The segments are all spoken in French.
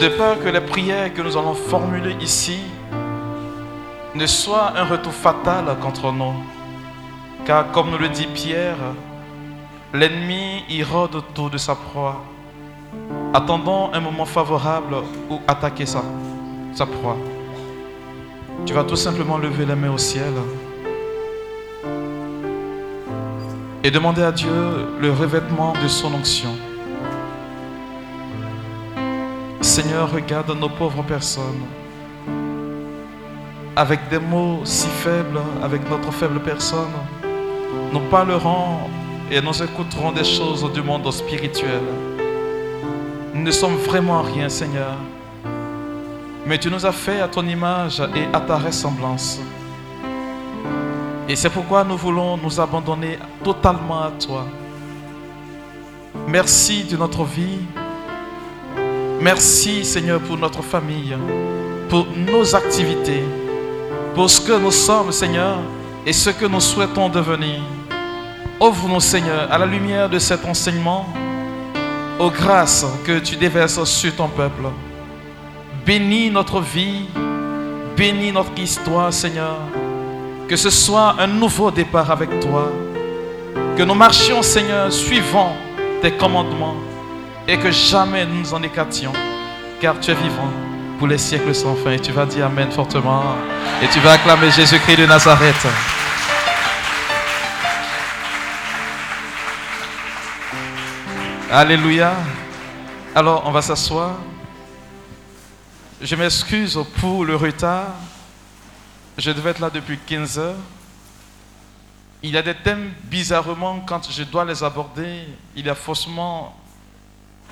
de peur que les prières que nous allons formuler ici ne soient un retour fatal contre nous. Car comme nous le dit Pierre, l'ennemi y rôde autour de sa proie, attendant un moment favorable où attaquer sa proie. Tu vas tout simplement lever les mains au ciel et demander à Dieu le revêtement de son onction. Seigneur, regarde nos pauvres personnes. Avec des mots si faibles, avec notre faible personne, nous parlerons et nous écouterons des choses du monde spirituel. Nous ne sommes vraiment rien, Seigneur. Mais tu nous as fait à ton image et à ta ressemblance. Et c'est pourquoi nous voulons nous abandonner totalement à toi. Merci de notre vie. Merci Seigneur pour notre famille, pour nos activités, pour ce que nous sommes Seigneur et ce que nous souhaitons devenir. Ouvre-nous Seigneur à la lumière de cet enseignement, aux grâces que tu déverses sur ton peuple. Bénis notre vie, bénis notre histoire Seigneur. Que ce soit un nouveau départ avec toi. Que nous marchions, Seigneur, suivant tes commandements. Et que jamais nous nous en écartions. Car tu es vivant pour les siècles sans fin. Et tu vas dire Amen fortement. Et tu vas acclamer Jésus-Christ de Nazareth. Alléluia. Alors, on va s'asseoir. Je m'excuse pour le retard. Je devais être là depuis 15 heures. Il y a des thèmes, bizarrement, quand je dois les aborder, il y a faussement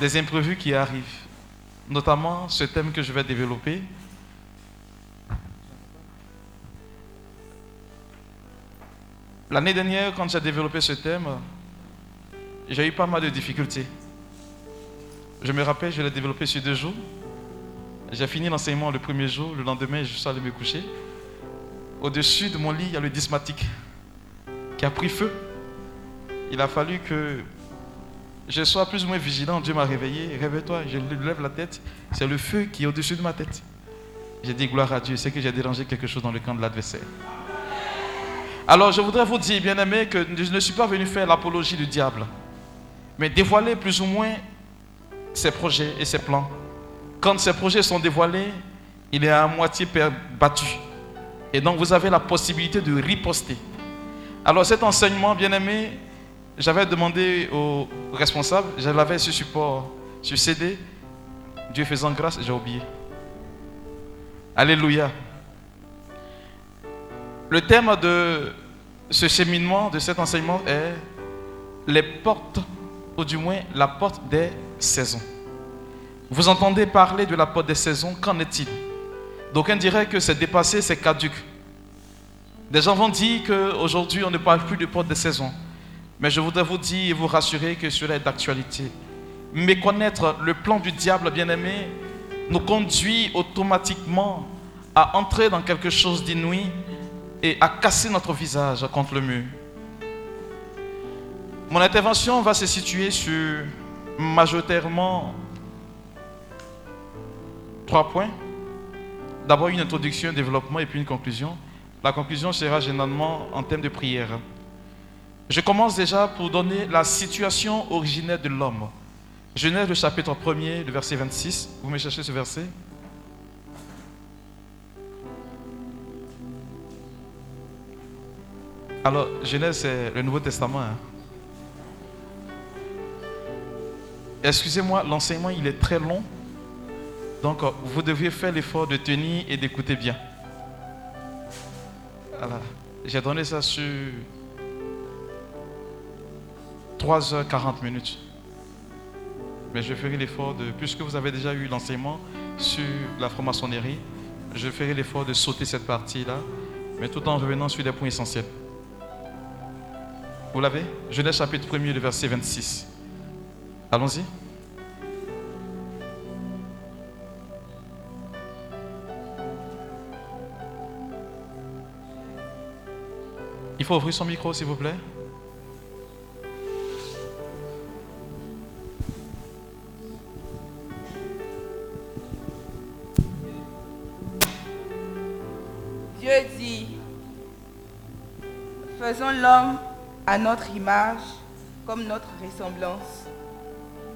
des imprévus qui arrivent. Notamment ce thème que je vais développer. L'année dernière, quand j'ai développé ce thème, j'ai eu pas mal de difficultés. Je me rappelle, je l'ai développé sur deux jours. J'ai fini l'enseignement le premier jour, le lendemain, je suis allé me coucher. Au-dessus de mon lit, il y a le dismatique qui a pris feu. Il a fallu que je sois plus ou moins vigilant. Dieu m'a réveillé. Réveille-toi, je lève la tête. C'est le feu qui est au-dessus de ma tête. J'ai dit gloire à Dieu. C'est que j'ai dérangé quelque chose dans le camp de l'adversaire. Alors je voudrais vous dire, bien aimé, que je ne suis pas venu faire l'apologie du diable, mais dévoiler plus ou moins ses projets et ses plans. Quand ces projets sont dévoilés, il est à moitié battu. Et donc vous avez la possibilité de riposter. Alors cet enseignement, bien aimé, j'avais demandé aux responsables, je l'avais sur support, sur CD. Dieu faisant grâce, j'ai oublié. Alléluia. Le thème de ce cheminement, de cet enseignement est les portes, ou du moins la porte des saisons. Vous entendez parler de la porte des saisons, qu'en est-il? D'aucuns diraient que c'est dépassé, c'est caduque. Des gens vont dire qu'aujourd'hui, on ne parle plus de porte de saison. Mais je voudrais vous dire et vous rassurer que cela est d'actualité. Méconnaître le plan du diable, bien-aimé, nous conduit automatiquement à entrer dans quelque chose d'inouï et à casser notre visage contre le mur. Mon intervention va se situer sur majoritairement trois points. D'abord une introduction, un développement et puis une conclusion. La conclusion sera généralement en thème de prière. Je commence déjà pour donner la situation originaire de l'homme. Genèse le chapitre 1er, le verset 26. Vous me cherchez ce verset? Alors, Genèse, c'est le Nouveau Testament. Hein. Excusez-moi, l'enseignement, il est très long. Donc, vous devez faire l'effort de tenir et d'écouter bien. Voilà. J'ai donné ça sur 3h40 minutes. Mais je ferai l'effort de, puisque vous avez déjà eu l'enseignement sur la franc-maçonnerie, je ferai l'effort de sauter cette partie-là, mais tout en revenant sur des points essentiels. Vous l'avez? Genèse chapitre 1er, le verset 26. Allons-y. Il faut ouvrir son micro, s'il vous plaît. Dieu dit, faisons l'homme à notre image, comme notre ressemblance,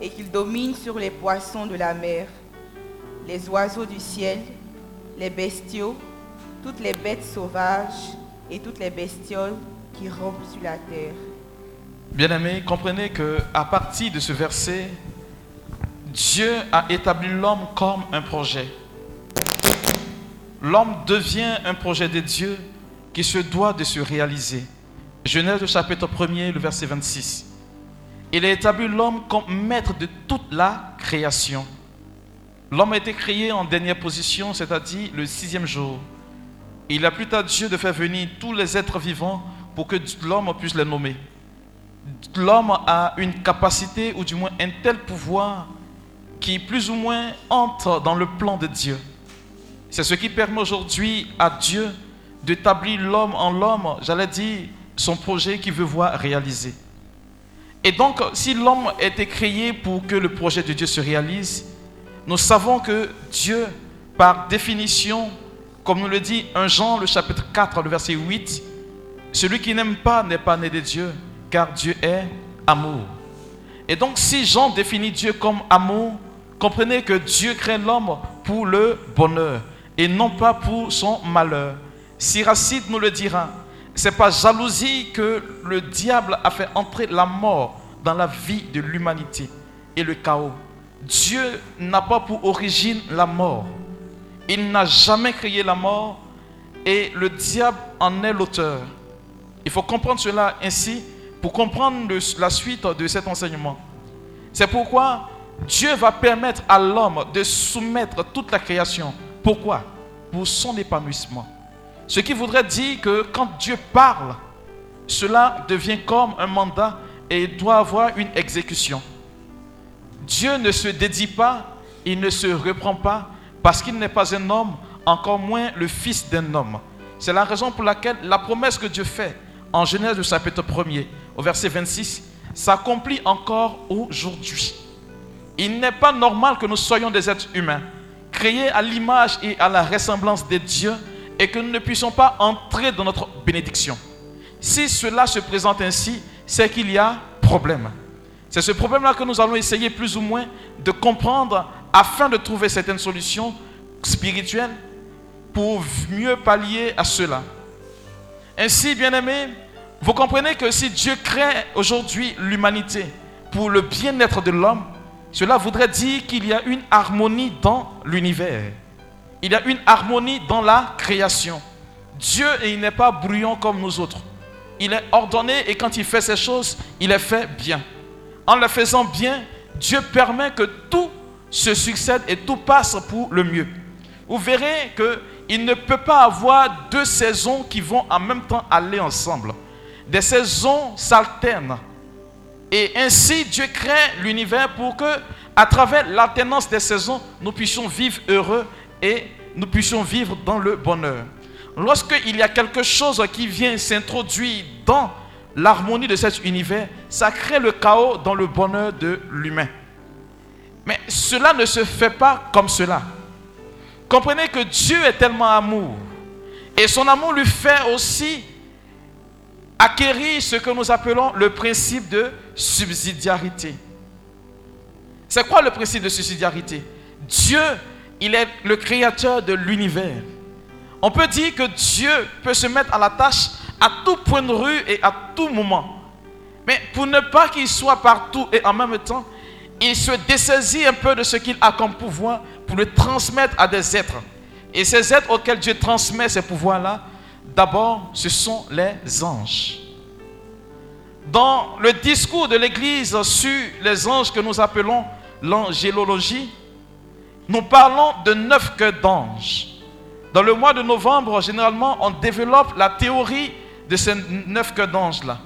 et qu'il domine sur les poissons de la mer, les oiseaux du ciel, les bestiaux, toutes les bêtes sauvages et toutes les bestioles qui rampent sur la terre. Bien-aimés, comprenez que à partir de ce verset, Dieu a établi l'homme comme un projet. L'homme devient un projet de Dieu qui se doit de se réaliser. Genèse chapitre 1er, le verset 26. Il a établi l'homme comme maître de toute la création. L'homme a été créé en dernière position, c'est-à-dire le sixième jour. Il a plu à Dieu de faire venir tous les êtres vivants pour que l'homme puisse les nommer. L'homme a une capacité, ou du moins un tel pouvoir, qui plus ou moins entre dans le plan de Dieu. C'est ce qui permet aujourd'hui à Dieu d'établir l'homme en l'homme, j'allais dire, son projet qu'il veut voir réalisé. Et donc, si l'homme été créé pour que le projet de Dieu se réalise, nous savons que Dieu, par définition, comme nous le dit 1 Jean, le chapitre 4, le verset 8, celui qui n'aime pas n'est pas né de Dieu, car Dieu est amour. Et donc, si Jean définit Dieu comme amour, comprenez que Dieu crée l'homme pour le bonheur et non pas pour son malheur. Siracide nous le dira, c'est pas jalousie que le diable a fait entrer la mort dans la vie de l'humanité et le chaos. Dieu n'a pas pour origine la mort. Il n'a jamais créé la mort et le diable en est l'auteur. Il faut comprendre cela ainsi pour comprendre la suite de cet enseignement. C'est pourquoi Dieu va permettre à l'homme de soumettre toute la création. Pourquoi? Pour son épanouissement. Ce qui voudrait dire que quand Dieu parle, cela devient comme un mandat et doit avoir une exécution. Dieu ne se dédie pas, il ne se reprend pas parce qu'il n'est pas un homme, encore moins le fils d'un homme. C'est la raison pour laquelle la promesse que Dieu fait en Genèse chapitre 1er au verset 26 s'accomplit encore aujourd'hui. Il n'est pas normal que nous soyons des êtres humains, créés à l'image et à la ressemblance de Dieu, et que nous ne puissions pas entrer dans notre bénédiction. Si cela se présente ainsi, c'est qu'il y a problème. C'est ce problème-là que nous allons essayer plus ou moins de comprendre afin de trouver certaines solutions spirituelles pour mieux pallier à cela. Ainsi, bien-aimés, vous comprenez que si Dieu crée aujourd'hui l'humanité pour le bien-être de l'homme, cela voudrait dire qu'il y a une harmonie dans l'univers. Il y a une harmonie dans la création. Dieu, il n'est pas bruyant comme nous autres. Il est ordonné et quand il fait ces choses, il les fait bien. En le faisant bien, Dieu permet que tout se succède et tout passe pour le mieux. Vous verrez qu'il ne peut pas avoir deux saisons qui vont en même temps aller ensemble. Des saisons s'alternent. Et ainsi, Dieu crée l'univers pour que, à travers l'alternance des saisons, nous puissions vivre heureux et nous puissions vivre dans le bonheur. Lorsqu'il y a quelque chose qui vient s'introduire dans l'harmonie de cet univers, ça crée le chaos dans le bonheur de l'humain. Mais cela ne se fait pas comme cela. Comprenez que Dieu est tellement amour. Et son amour lui fait aussi acquérir ce que nous appelons le principe de subsidiarité. C'est quoi le principe de subsidiarité? Dieu, il est le créateur de l'univers. On peut dire que Dieu peut se mettre à la tâche à tout point de rue et à tout moment. Mais pour ne pas qu'il soit partout et en même temps, il se dessaisit un peu de ce qu'il a comme pouvoir pour le transmettre à des êtres. Et ces êtres auxquels Dieu transmet ces pouvoirs-là, d'abord, ce sont les anges. Dans le discours de l'Église sur les anges que nous appelons l'angélologie, nous parlons de neuf queues d'anges. Dans le mois de novembre, généralement, on développe la théorie de ces neuf queues d'anges-là,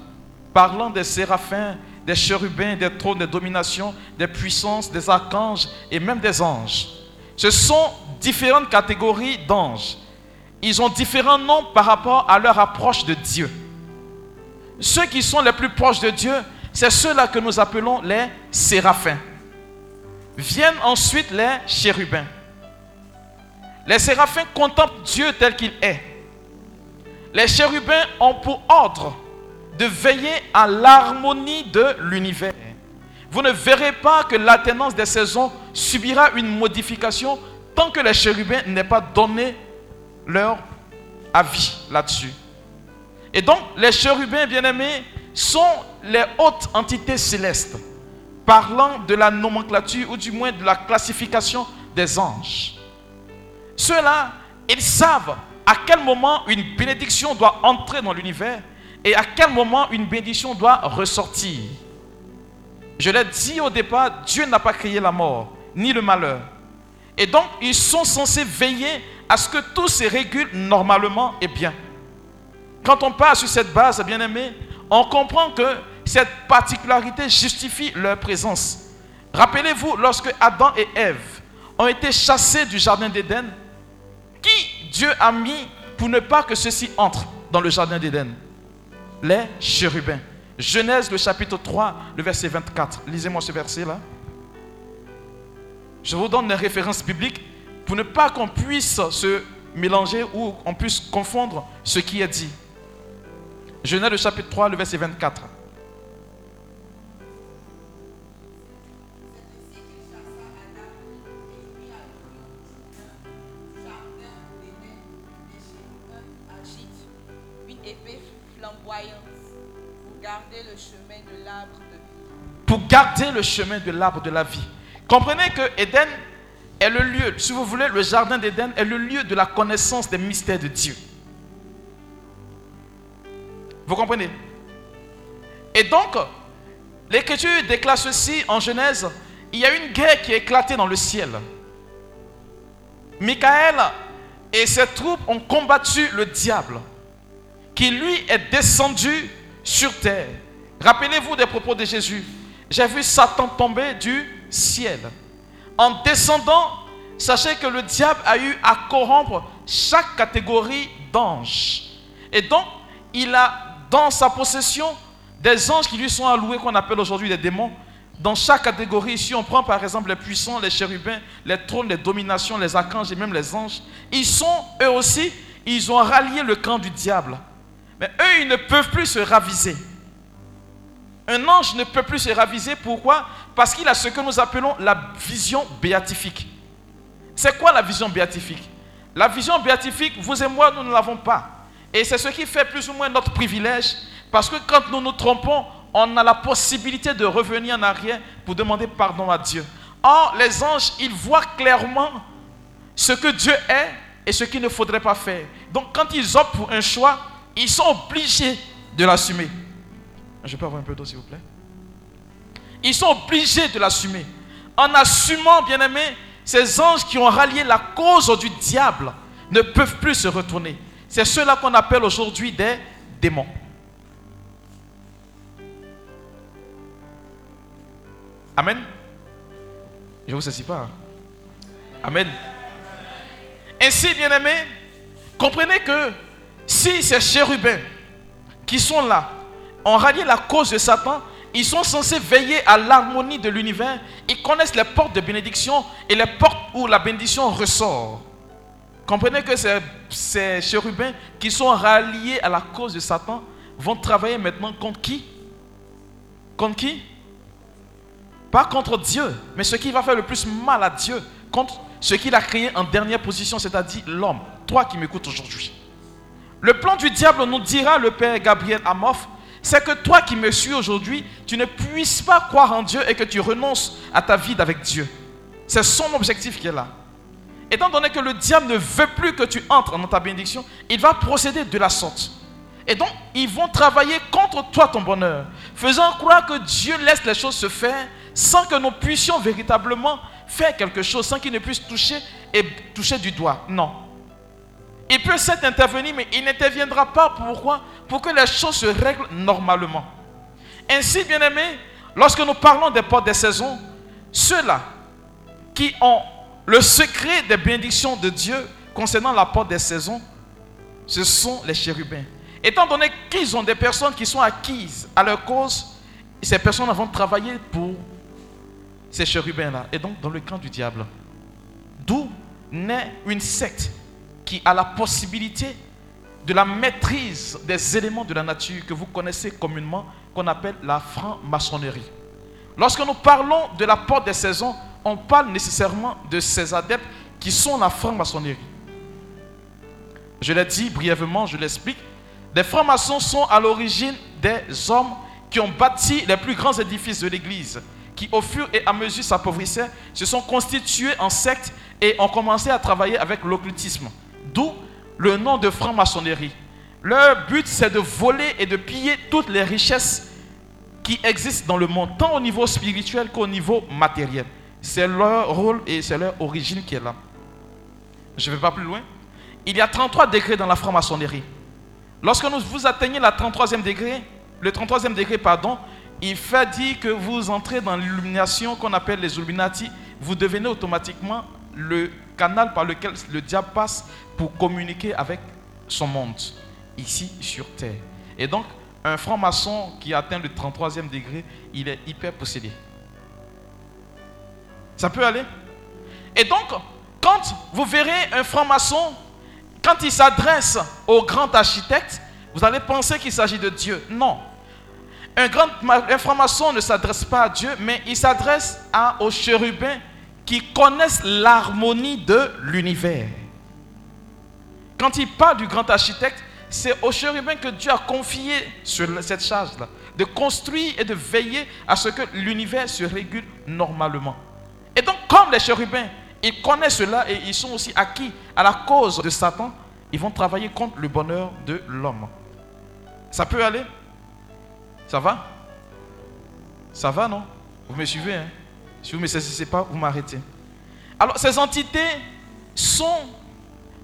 parlant des séraphins, des chérubins, des trônes, des dominations, des puissances, des archanges et même des anges. Ce sont différentes catégories d'anges. Ils ont différents noms par rapport à leur approche de Dieu. Ceux qui sont les plus proches de Dieu, c'est ceux-là que nous appelons les séraphins. Viennent ensuite les chérubins. Les séraphins contemplent Dieu tel qu'il est. les chérubins ont pour ordre de veiller à l'harmonie de l'univers. Vous ne verrez pas que l'alternance des saisons subira une modification tant que les chérubins n'aient pas donné leur avis là-dessus. Et donc, les chérubins bien-aimés sont les hautes entités célestes, parlant de la nomenclature ou du moins de la classification des anges. Ceux-là, ils savent à quel moment une bénédiction doit entrer dans l'univers et à quel moment une bénédiction doit ressortir. Je l'ai dit au départ, Dieu n'a pas créé la mort, ni le malheur. Et donc, ils sont censés veiller à ce que tout se régule normalement et bien. Quand on part sur cette base, bien aimé, on comprend que cette particularité justifie leur présence. Rappelez-vous, lorsque Adam et Ève ont été chassés du jardin d'Éden, qui Dieu a mis pour ne pas que ceux-ci entrent dans le jardin d'Éden? Les chérubins. Genèse, le chapitre 3, le verset 24. Lisez-moi ce verset-là. Je vous donne des références bibliques pour ne pas qu'on puisse se mélanger ou qu'on puisse confondre ce qui est dit. Genèse, chapitre 3, le verset 24. le chemin de l'arbre de vie. Pour garder le chemin de l'arbre de la vie. Comprenez que Éden est le lieu, si vous voulez, le jardin d'Éden est le lieu de la connaissance des mystères de Dieu. Vous comprenez? Et donc, l'Écriture déclare ceci en Genèse, il y a une guerre qui a éclaté dans le ciel. Michael et ses troupes ont combattu le diable, qui lui est descendu sur terre. Rappelez-vous des propos de Jésus. J'ai vu Satan tomber du ciel. En descendant, sachez que le diable a eu à corrompre chaque catégorie d'anges. Et donc, il a dans sa possession des anges qui lui sont alloués, qu'on appelle aujourd'hui des démons. Dans chaque catégorie, ici, on prend par exemple les puissants, les chérubins, les trônes, les dominations, les archanges et même les anges. Ils sont, eux aussi, ils ont rallié le camp du diable. Mais eux, ils ne peuvent plus se raviser. Un ange ne peut plus se raviser. Pourquoi? Parce qu'il a ce que nous appelons la vision béatifique. C'est quoi la vision béatifique? La vision béatifique, vous et moi, nous ne l'avons pas. Et c'est ce qui fait plus ou moins notre privilège. Parce que quand nous nous trompons, on a la possibilité de revenir en arrière pour demander pardon à Dieu. Or, les anges, ils voient clairement ce que Dieu est et ce qu'il ne faudrait pas faire. Donc, quand ils optent pour un choix, ils sont obligés de l'assumer. Je peux avoir un peu d'eau, s'il vous plaît? Ils sont obligés de l'assumer. En assumant, bien aimé, ces anges qui ont rallié la cause du diable ne peuvent plus se retourner. C'est ceux-là qu'on appelle aujourd'hui des démons. Amen. Je ne vous saisis pas. Hein. Amen. Ainsi, bien aimé, comprenez que si ces chérubins qui sont là ont rallié la cause de Satan, ils sont censés veiller à l'harmonie de l'univers. Ils connaissent les portes de bénédiction et les portes où la bénédiction ressort. Comprenez que ces, ces chérubins qui sont ralliés à la cause de Satan vont travailler maintenant contre qui? Contre qui? Pas contre Dieu, mais ce qui va faire le plus mal à Dieu, contre ce qu'il a créé en dernière position, c'est-à-dire l'homme. Toi qui m'écoutes aujourd'hui. Le plan du diable nous dira le Père Gabriel Amoff, c'est que toi qui me suis aujourd'hui, tu ne puisses pas croire en Dieu et que tu renonces à ta vie avec Dieu. C'est son objectif qui est là. Étant donné que le diable ne veut plus que tu entres dans ta bénédiction, il va procéder de la sorte. Et donc, ils vont travailler contre toi ton bonheur, faisant croire que Dieu laisse les choses se faire sans que nous puissions véritablement faire quelque chose, sans qu'il ne puisse toucher et toucher du doigt. Non. Il peut certes intervenir, mais il n'interviendra pas. Pourquoi? Pour que les choses se règlent normalement. Ainsi, bien aimés, lorsque nous parlons des portes des saisons, ceux-là qui ont le secret des bénédictions de Dieu concernant la porte des saisons, ce sont les chérubins. Étant donné qu'ils ont des personnes qui sont acquises à leur cause, ces personnes vont travailler pour ces chérubins-là, et donc dans le camp du diable. D'où naît une secte qui a la possibilité de la maîtrise des éléments de la nature que vous connaissez communément, qu'on appelle la franc-maçonnerie. Lorsque nous parlons de la porte des saisons, on parle nécessairement de ces adeptes qui sont la franc-maçonnerie. Je l'ai dit brièvement, je l'explique. Les francs-maçons sont à l'origine des hommes qui ont bâti les plus grands édifices de l'Église, qui au fur et à mesure s'appauvrissaient, se sont constitués en sectes et ont commencé à travailler avec l'occultisme. D'où le nom de franc-maçonnerie. Leur but, c'est de voler et de piller toutes les richesses qui existent dans le monde, tant au niveau spirituel qu'au niveau matériel. C'est leur rôle et c'est leur origine qui est là. Je ne vais pas plus loin. Il y a 33 degrés dans la franc-maçonnerie. Lorsque vous atteignez la 33e degré, le 33e degré, pardon, il fait dire que vous entrez dans l'illumination qu'on appelle les Illuminati. Vous devenez automatiquement le canal par lequel le diable passe pour communiquer avec son monde, ici sur terre. Et donc, un franc-maçon qui atteint le 33e degré, il est hyper possédé. Ça peut aller? Et donc, quand vous verrez un franc-maçon, quand il s'adresse au grand architecte, vous allez penser qu'il s'agit de Dieu. Non. Un grand un franc-maçon ne s'adresse pas à Dieu, mais il s'adresse aux chérubins qui connaissent l'harmonie de l'univers. Quand il parle du grand architecte, c'est aux chérubins que Dieu a confié cette charge-là, de construire et de veiller à ce que l'univers se régule normalement. Et donc, comme les chérubins, ils connaissent cela et ils sont aussi acquis à la cause de Satan, ils vont travailler contre le bonheur de l'homme. Ça peut aller? Ça va? Ça va, non? Vous me suivez, hein? Si vous ne me saisissez pas, vous m'arrêtez. Alors, ces entités sont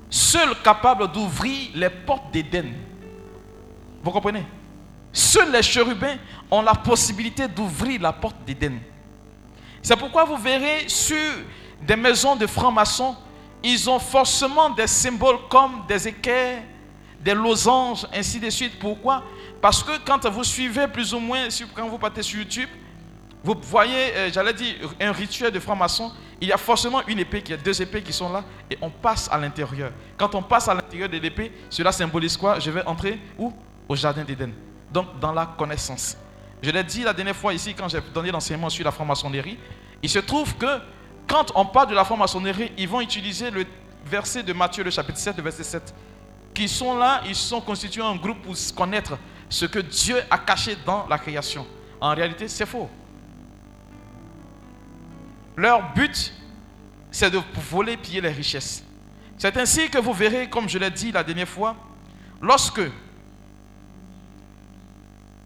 seules capables d'ouvrir les portes d'Éden. Vous comprenez? Seuls les chérubins ont la possibilité d'ouvrir la porte d'Éden. C'est pourquoi vous verrez sur des maisons de francs-maçons, ils ont forcément des symboles comme des équerres, des losanges, ainsi de suite. Pourquoi? Parce que quand vous suivez plus ou moins, quand vous partez sur YouTube, vous voyez, euh, j'allais dire, un rituel de franc-maçon, il y a forcément une épée, il y a deux épées qui sont là, et on passe à l'intérieur. Quand on passe à l'intérieur de l'épée, cela symbolise quoi? Je vais entrer où? Au jardin d'Éden. Donc, dans la connaissance. Je l'ai dit la dernière fois ici, quand j'ai donné l'enseignement sur la franc-maçonnerie, il se trouve que quand on parle de la franc-maçonnerie, ils vont utiliser le verset de Matthieu, le chapitre 7, le verset 7, qui sont là, ils sont constitués en groupe pour connaître ce que Dieu a caché dans la création. En réalité, c'est faux. Leur but, c'est de voler, piller les richesses. C'est ainsi que vous verrez, comme je l'ai dit la dernière fois, lorsque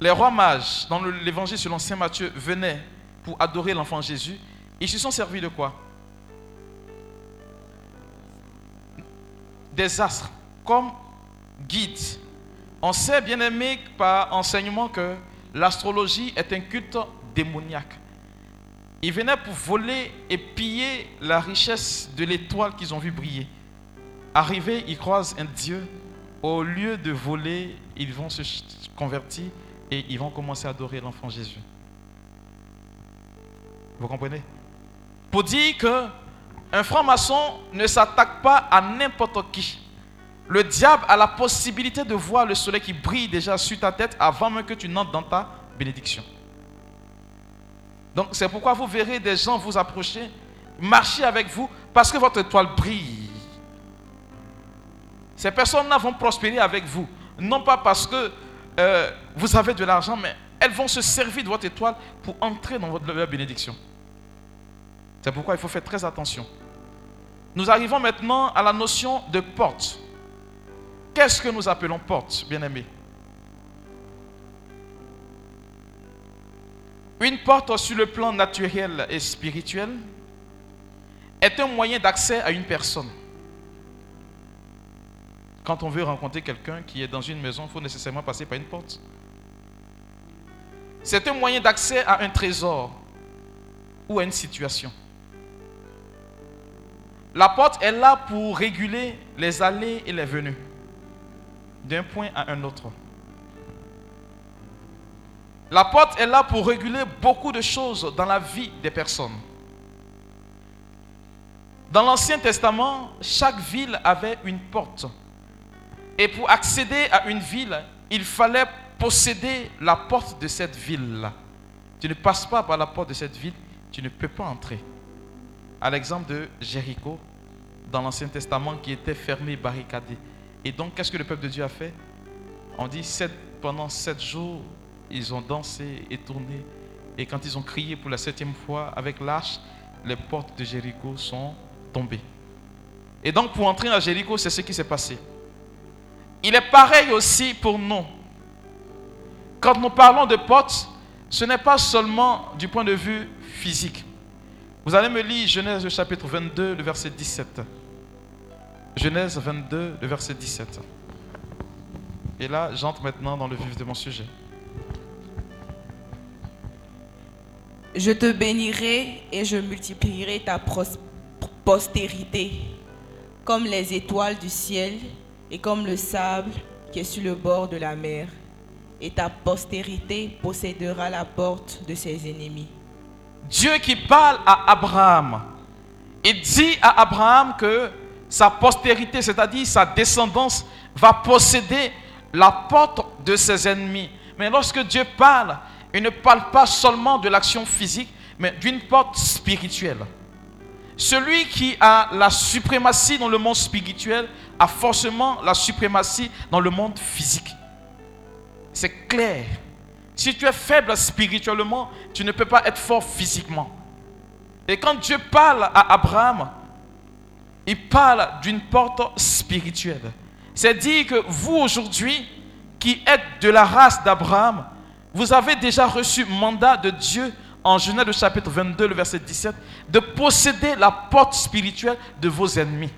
les rois mages, dans l'évangile selon Saint Matthieu, venaient pour adorer l'enfant Jésus, ils se sont servis de quoi? Des astres, comme guides. On sait, bien aimé, par enseignement que l'astrologie est un culte démoniaque. Ils venaient pour voler et piller la richesse de l'étoile qu'ils ont vu briller. Arrivés, ils croisent un Dieu. Au lieu de voler, ils vont se convertir et ils vont commencer à adorer l'enfant Jésus. Vous comprenez? Pour dire que un franc-maçon ne s'attaque pas à n'importe qui. Le diable a la possibilité de voir le soleil qui brille déjà sur ta tête avant même que tu n'entres dans ta bénédiction. Donc c'est pourquoi vous verrez des gens vous approcher, marcher avec vous, parce que votre étoile brille. Ces personnes-là vont prospérer avec vous. Non pas parce que euh, vous avez de l'argent, mais elles vont se servir de votre étoile pour entrer dans votre bénédiction. C'est pourquoi il faut faire très attention. Nous arrivons maintenant à la notion de porte. Qu'est-ce que nous appelons porte, bien-aimés? Une porte sur le plan naturel et spirituel est un moyen d'accès à une personne. Quand on veut rencontrer quelqu'un qui est dans une maison, il faut nécessairement passer par une porte. C'est un moyen d'accès à un trésor ou à une situation. La porte est là pour réguler les allées et les venues d'un point à un autre. La porte est là pour réguler beaucoup de choses dans la vie des personnes. Dans l'Ancien Testament, chaque ville avait une porte. Et pour accéder à une ville, il fallait posséder la porte de cette ville-là. Tu ne passes pas par la porte de cette ville, tu ne peux pas entrer. À l'exemple de Jéricho, dans l'Ancien Testament, qui était fermé, barricadé. Et donc, qu'est-ce que le peuple de Dieu a fait? On dit, pendant sept jours, ils ont dansé et tourné. Et quand ils ont crié pour la septième fois avec l'arche, les portes de Jéricho sont tombées. Et donc, pour entrer à Jéricho, c'est ce qui s'est passé. Il est pareil aussi pour nous. Quand nous parlons de portes, ce n'est pas seulement du point de vue physique. Vous allez me lire Genèse chapitre 22, le verset 17. Genèse 22, le verset 17. Et là, j'entre maintenant dans le vif de mon sujet. Je te bénirai et je multiplierai ta postérité comme les étoiles du ciel et comme le sable qui est sur le bord de la mer. Et ta postérité possédera la porte de ses ennemis. Dieu qui parle à Abraham, il dit à Abraham que sa postérité, c'est-à-dire sa descendance, va posséder la porte de ses ennemis. Mais lorsque Dieu parle, il ne parle pas seulement de l'action physique, mais d'une porte spirituelle. Celui qui a la suprématie dans le monde spirituel a forcément la suprématie dans le monde physique. C'est clair. Si tu es faible spirituellement, tu ne peux pas être fort physiquement. Et quand Dieu parle à Abraham, il parle d'une porte spirituelle. C'est dire que vous aujourd'hui, qui êtes de la race d'Abraham, vous avez déjà reçu mandat de Dieu en Genèse chapitre 22, le verset 17, de posséder la porte spirituelle de vos ennemis.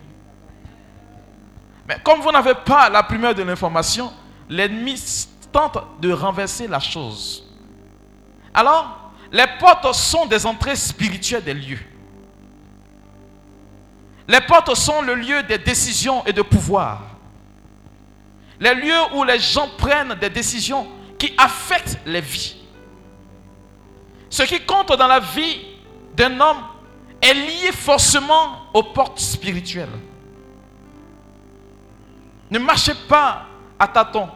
Mais comme vous n'avez pas la primeur de l'information, l'ennemi tente de renverser la chose. Alors, les portes sont des entrées spirituelles des lieux. Les portes sont le lieu des décisions et de pouvoir. Les lieux où les gens prennent des décisions qui affectent les vies. Ce qui compte dans la vie d'un homme est lié forcément aux portes spirituelles. Ne marchez pas à tâtons.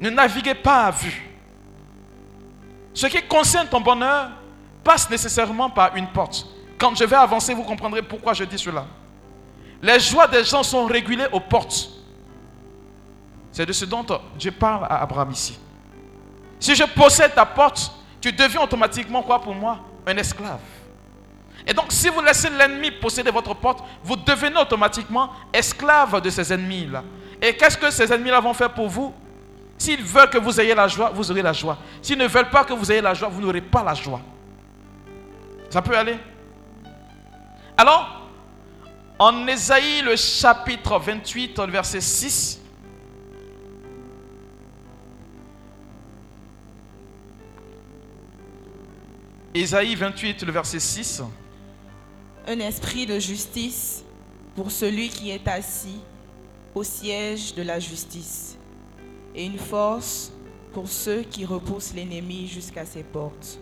Ne naviguez pas à vue. Ce qui concerne ton bonheur passe nécessairement par une porte. Quand je vais avancer, vous comprendrez pourquoi je dis cela. Les joies des gens sont régulées aux portes. C'est de ce dont Dieu parle à Abraham ici. Si je possède ta porte, tu deviens automatiquement quoi pour moi? Un esclave. Et donc, si vous laissez l'ennemi posséder votre porte, vous devenez automatiquement esclave de ces ennemis-là. Et qu'est-ce que ces ennemis-là vont faire pour vous? S'ils veulent que vous ayez la joie, vous aurez la joie. S'ils ne veulent pas que vous ayez la joie, vous n'aurez pas la joie. Ça peut aller? Alors, en Ésaïe, le chapitre 28, le verset 6, Ésaïe 28, le verset 6. Un esprit de justice pour celui qui est assis au siège de la justice, et une force pour ceux qui repoussent l'ennemi jusqu'à ses portes.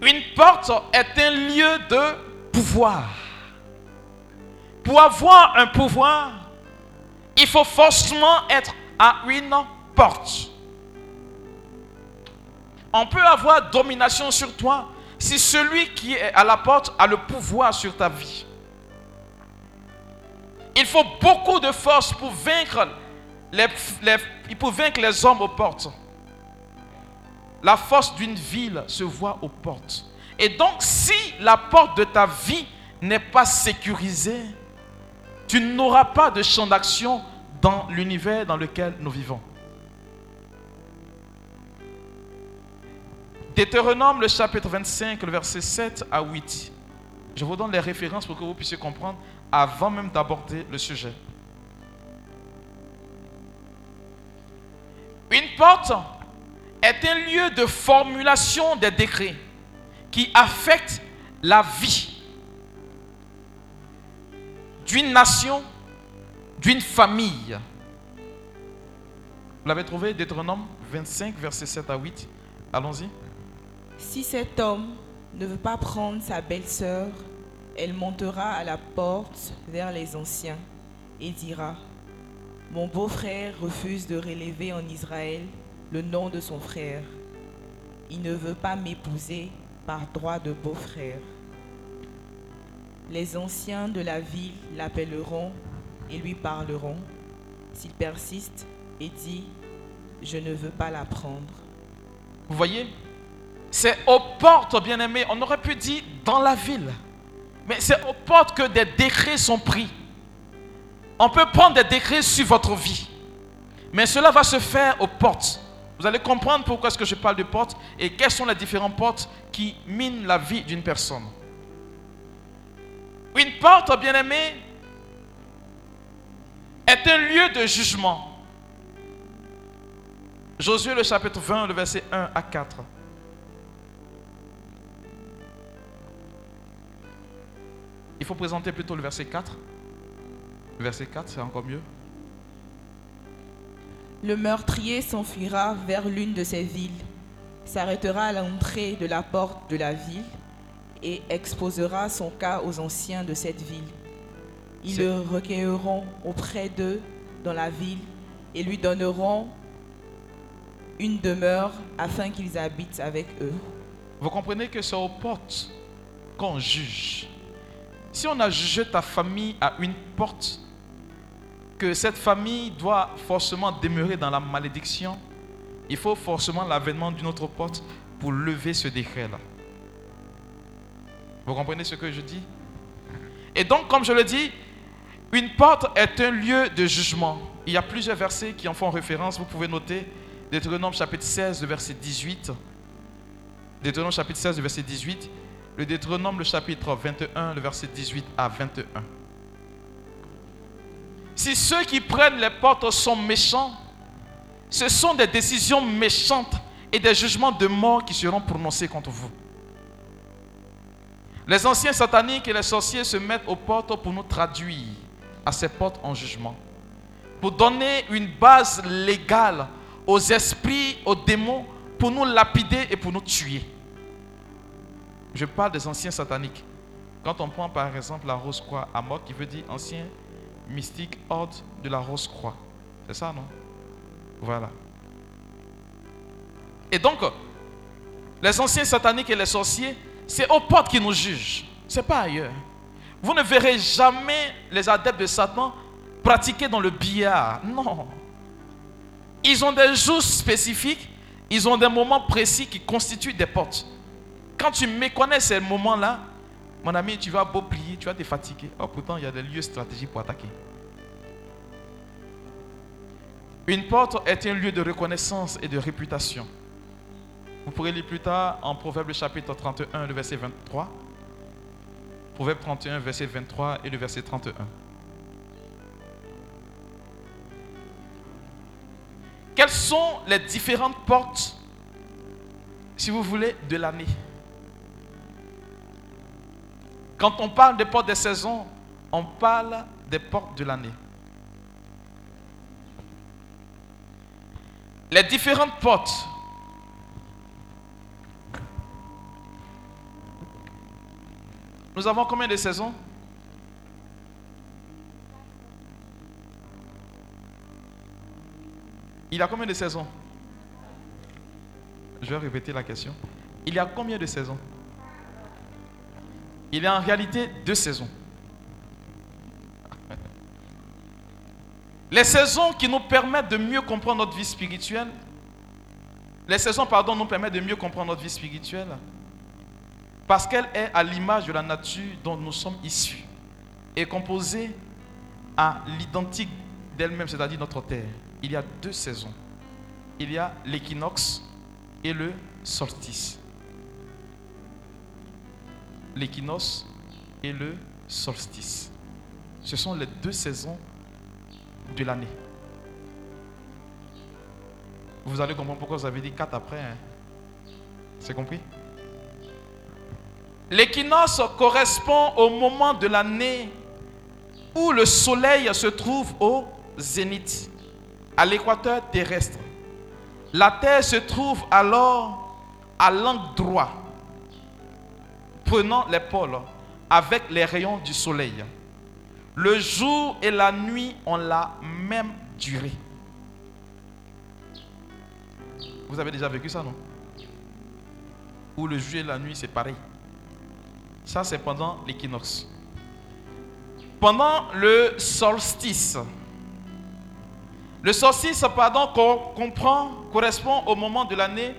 Une porte est un lieu de pouvoir. Pour avoir un pouvoir, il faut forcément être à une porte. On peut avoir domination sur toi si celui qui est à la porte a le pouvoir sur ta vie. Il faut beaucoup de force pour vaincre les, hommes aux portes. La force d'une ville se voit aux portes. Et donc, si la porte de ta vie n'est pas sécurisée, tu n'auras pas de champ d'action dans l'univers dans lequel nous vivons. Deutéronome, le chapitre 25, le verset 7 à 8. Je vous donne les références pour que vous puissiez comprendre avant même d'aborder le sujet. Une porte est un lieu de formulation des décrets qui affectent la vie d'une nation, d'une famille. Vous l'avez trouvé, Deutéronome 25, verset 7 à 8. Allons-y. Si cet homme ne veut pas prendre sa belle-sœur, elle montera à la porte vers les anciens et dira, Mon beau-frère refuse de relever en Israël le nom de son frère. Il ne veut pas m'épouser par droit de beau-frère. Les anciens de la ville l'appelleront et lui parleront. S'il persiste et dit, je ne veux pas la prendre. Vous voyez C'est aux portes, bien-aimés. On aurait pu dire dans la ville. Mais c'est aux portes que des décrets sont pris. On peut prendre des décrets sur votre vie. Mais cela va se faire aux portes. Vous allez comprendre pourquoi est-ce que je parle de portes et quelles sont les différentes portes qui minent la vie d'une personne. Une porte, bien aimé, est un lieu de jugement. Josué le chapitre 20, le verset 1 à 4. Il faut présenter plutôt le verset 4. Le verset 4, c'est encore mieux. Le meurtrier s'enfuira vers l'une de ces villes, s'arrêtera à l'entrée de la porte de la ville et exposera son cas aux anciens de cette ville. Ils le recueilleront auprès d'eux dans la ville et lui donneront une demeure afin qu'ils habitent avec eux. Vous comprenez que c'est aux portes qu'on juge. Si on a jugé ta famille à une porte, que cette famille doit forcément demeurer dans la malédiction, il faut forcément l'avènement d'une autre porte pour lever ce décret-là. Vous comprenez ce que je dis? Et donc, comme je le dis, une porte est un lieu de jugement. Il y a plusieurs versets qui en font référence. Vous pouvez noter Deutéronome chapitre 16, le verset 18. Deutéronome chapitre 16, le verset 18. Le Deutéronome, le chapitre 21, le verset 18 à 21. Si ceux qui prennent les portes sont méchants, ce sont des décisions méchantes et des jugements de mort qui seront prononcés contre vous. Les anciens sataniques et les sorciers se mettent aux portes pour nous traduire à ces portes en jugement, pour donner une base légale aux esprits, aux démons, pour nous lapider et pour nous tuer. Je parle des anciens sataniques. Quand on prend par exemple la rose-croix à mort, qui veut dire ancien mystique ordre de la rose-croix. C'est ça, non? Voilà. Et donc, les anciens sataniques et les sorciers, c'est aux portes qui nous jugent. C'est pas ailleurs. Vous ne verrez jamais les adeptes de Satan pratiquer dans le billard. Non. Ils ont des jours spécifiques, ils ont des moments précis qui constituent des portes. Quand tu méconnais ces moments-là, mon ami, tu vas beau plier, tu vas te fatiguer. Oh, pourtant, il y a des lieux stratégiques pour attaquer. Une porte est un lieu de reconnaissance et de réputation. Vous pourrez lire plus tard en Proverbe chapitre 31, le verset 23. Proverbe 31, verset 23 et le verset 31. Quelles sont les différentes portes, si vous voulez, de l'année? Quand on parle des portes des saisons, on parle des portes de l'année. Les différentes portes Nous avons combien de saisons? Il y a combien de saisons? Je vais répéter la question. Il y a combien de saisons? Il y a en réalité deux saisons. Les saisons qui nous permettent de mieux comprendre notre vie spirituelle, les saisons, pardon, nous permettent de mieux comprendre notre vie spirituelle, parce qu'elle est à l'image de la nature dont nous sommes issus, et composée à l'identique d'elle-même, c'est-à-dire notre terre. Il y a deux saisons. Il y a l'équinoxe et le solstice. L'équinoxe et le solstice. Ce sont les deux saisons de l'année. Vous allez comprendre pourquoi vous avez dit quatre après. Hein. C'est compris? L'équinoxe correspond au moment de l'année où le soleil se trouve au zénith, à l'équateur terrestre. La Terre se trouve alors à l'angle droit, prenant les pôles avec les rayons du soleil. Le jour et la nuit ont la même durer. Vous avez déjà vécu ça, non? Ou le jour et la nuit, c'est pareil. Ça, c'est pendant l'équinoxe. Pendant le solstice. Le solstice, pardon, qu'on comprend, correspond au moment de l'année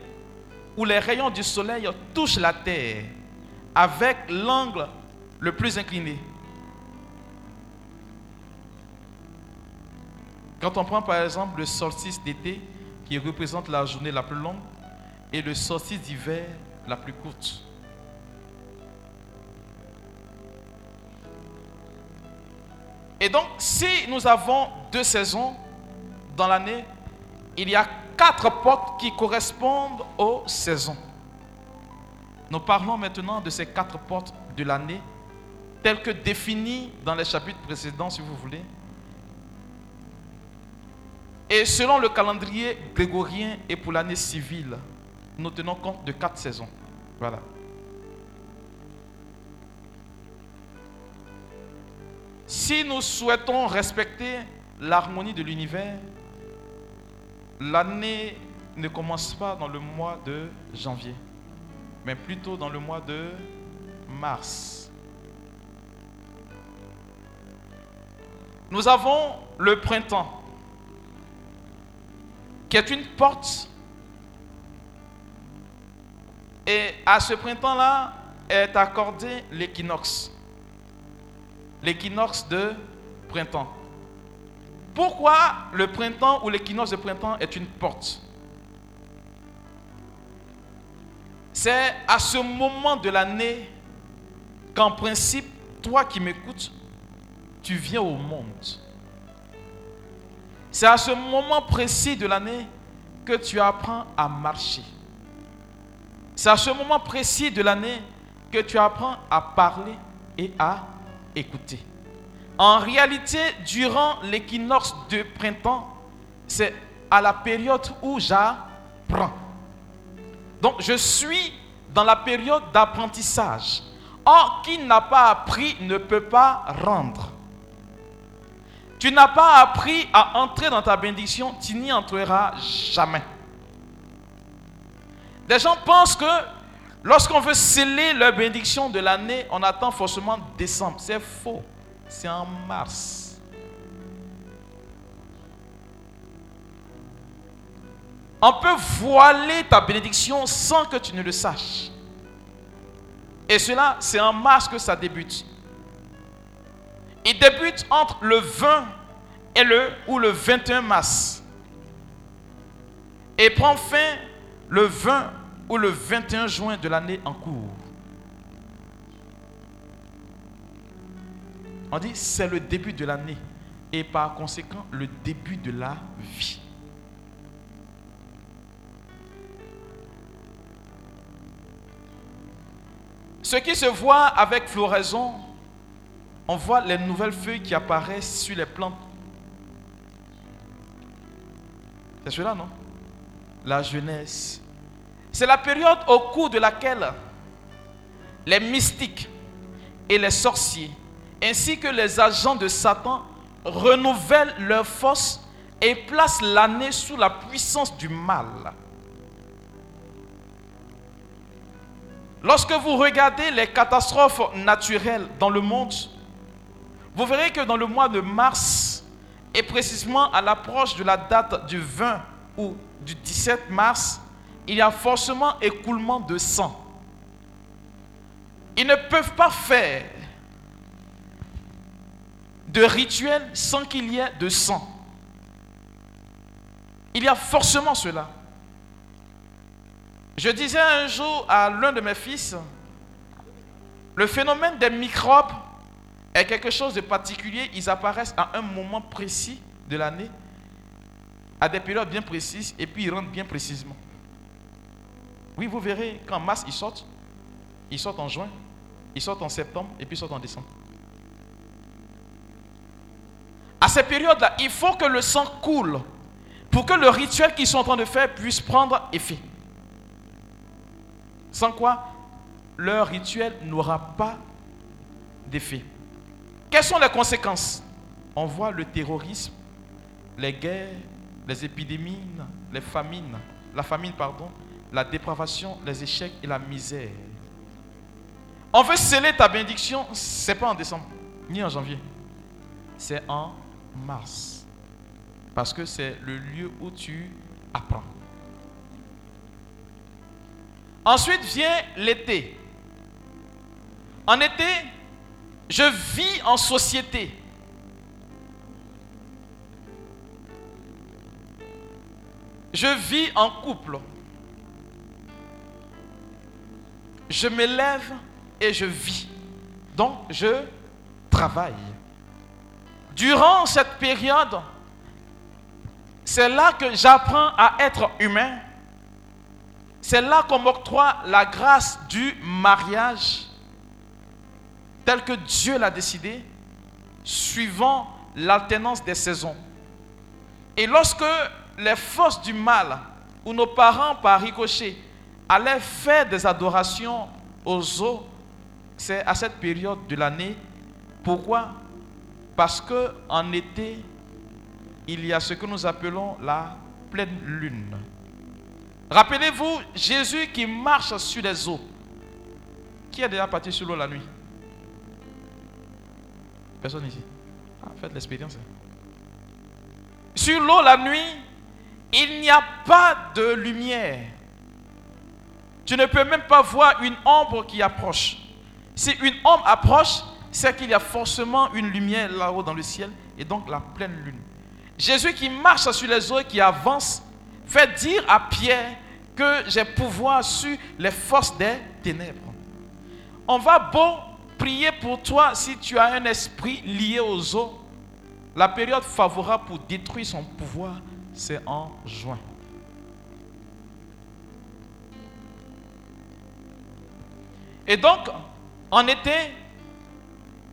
où les rayons du soleil touchent la terre avec l'angle le plus incliné. Quand on prend par exemple le solstice d'été, qui représente la journée la plus longue, et le solstice d'hiver la plus courte. Et donc, si nous avons deux saisons dans l'année, il y a quatre portes qui correspondent aux saisons. Nous parlons maintenant de ces quatre portes de l'année, telles que définies dans les chapitres précédents, si vous voulez. Et selon le calendrier grégorien et pour l'année civile, nous tenons compte de quatre saisons. Voilà. Si nous souhaitons respecter l'harmonie de l'univers, l'année ne commence pas dans le mois de janvier, mais plutôt dans le mois de mars. Nous avons le printemps, qui est une porte. Et à ce printemps-là est accordé l'équinoxe l'équinoxe de printemps. Pourquoi le printemps ou l'équinoxe de printemps est une porte? C'est à ce moment de l'année qu'en principe, toi qui m'écoutes, tu viens au monde. C'est à ce moment précis de l'année que tu apprends à marcher. C'est à ce moment précis de l'année que tu apprends à parler et à écouter. En réalité, durant l'équinoxe de printemps, c'est à la période où j'apprends. Donc, je suis dans la période d'apprentissage. Or, qui n'a pas appris ne peut pas rendre. Tu n'as pas appris à entrer dans ta bénédiction, tu n'y entreras jamais. Des gens pensent que Lorsqu'on veut sceller la bénédiction de l'année, on attend forcément décembre. C'est faux. C'est en mars. On peut voiler ta bénédiction sans que tu ne le saches. Et cela, c'est en mars que ça débute. Il débute entre le 20 et le ou le 21 mars. Et prend fin le 20 ou le 21 juin de l'année en cours. On dit c'est le début de l'année et par conséquent le début de la vie. Ce qui se voit avec floraison, on voit les nouvelles feuilles qui apparaissent sur les plantes. C'est cela, non? La jeunesse, c'est la période au cours de laquelle les mystiques et les sorciers, ainsi que les agents de Satan, renouvellent leurs forces et placent l'année sous la puissance du mal. Lorsque vous regardez les catastrophes naturelles dans le monde, vous verrez que dans le mois de mars, et précisément à l'approche de la date du 20 ou du 17 mars, il y a forcément écoulement de sang. Ils ne peuvent pas faire de rituel sans qu'il y ait de sang. Il y a forcément cela. Je disais un jour à l'un de mes fils, le phénomène des microbes est quelque chose de particulier. Ils apparaissent à un moment précis de l'année, à des périodes bien précises, et puis ils rentrent bien précisément. Oui, vous verrez, qu'en mars, ils sortent. Ils sortent en juin, ils sortent en septembre et puis ils sortent en décembre. À ces périodes-là, il faut que le sang coule pour que le rituel qu'ils sont en train de faire puisse prendre effet. Sans quoi, leur rituel n'aura pas d'effet. Quelles sont les conséquences? On voit le terrorisme, les guerres, les épidémies, les famines, la famine, pardon, la dépravation, les échecs et la misère. On veut sceller ta bénédiction, c'est pas en décembre, ni en janvier. C'est en mars. Parce que c'est le lieu où tu apprends. Ensuite vient l'été. En été, je vis en société. Je vis en couple. Je me lève et je vis. Donc, je travaille. Durant cette période, c'est là que j'apprends à être humain. C'est là qu'on m'octroie la grâce du mariage tel que Dieu l'a décidé, suivant l'alternance des saisons. Et lorsque les forces du mal, ou nos parents par ricochet, allaient faire des adorations aux eaux, c'est à cette période de l'année. Pourquoi? Parce que en été, il y a ce que nous appelons la pleine lune. Rappelez-vous Jésus qui marche sur les eaux. Qui est déjà parti sur l'eau la nuit Personne ici. Ah, faites l'expérience. Hein. Sur l'eau la nuit, il n'y a pas de lumière. Tu ne peux même pas voir une ombre qui approche. Si une ombre approche, c'est qu'il y a forcément une lumière là-haut dans le ciel et donc la pleine lune. Jésus qui marche sur les eaux et qui avance fait dire à Pierre que j'ai pouvoir sur les forces des ténèbres. On va beau prier pour toi si tu as un esprit lié aux eaux. La période favorable pour détruire son pouvoir, c'est en juin. Et donc, en été,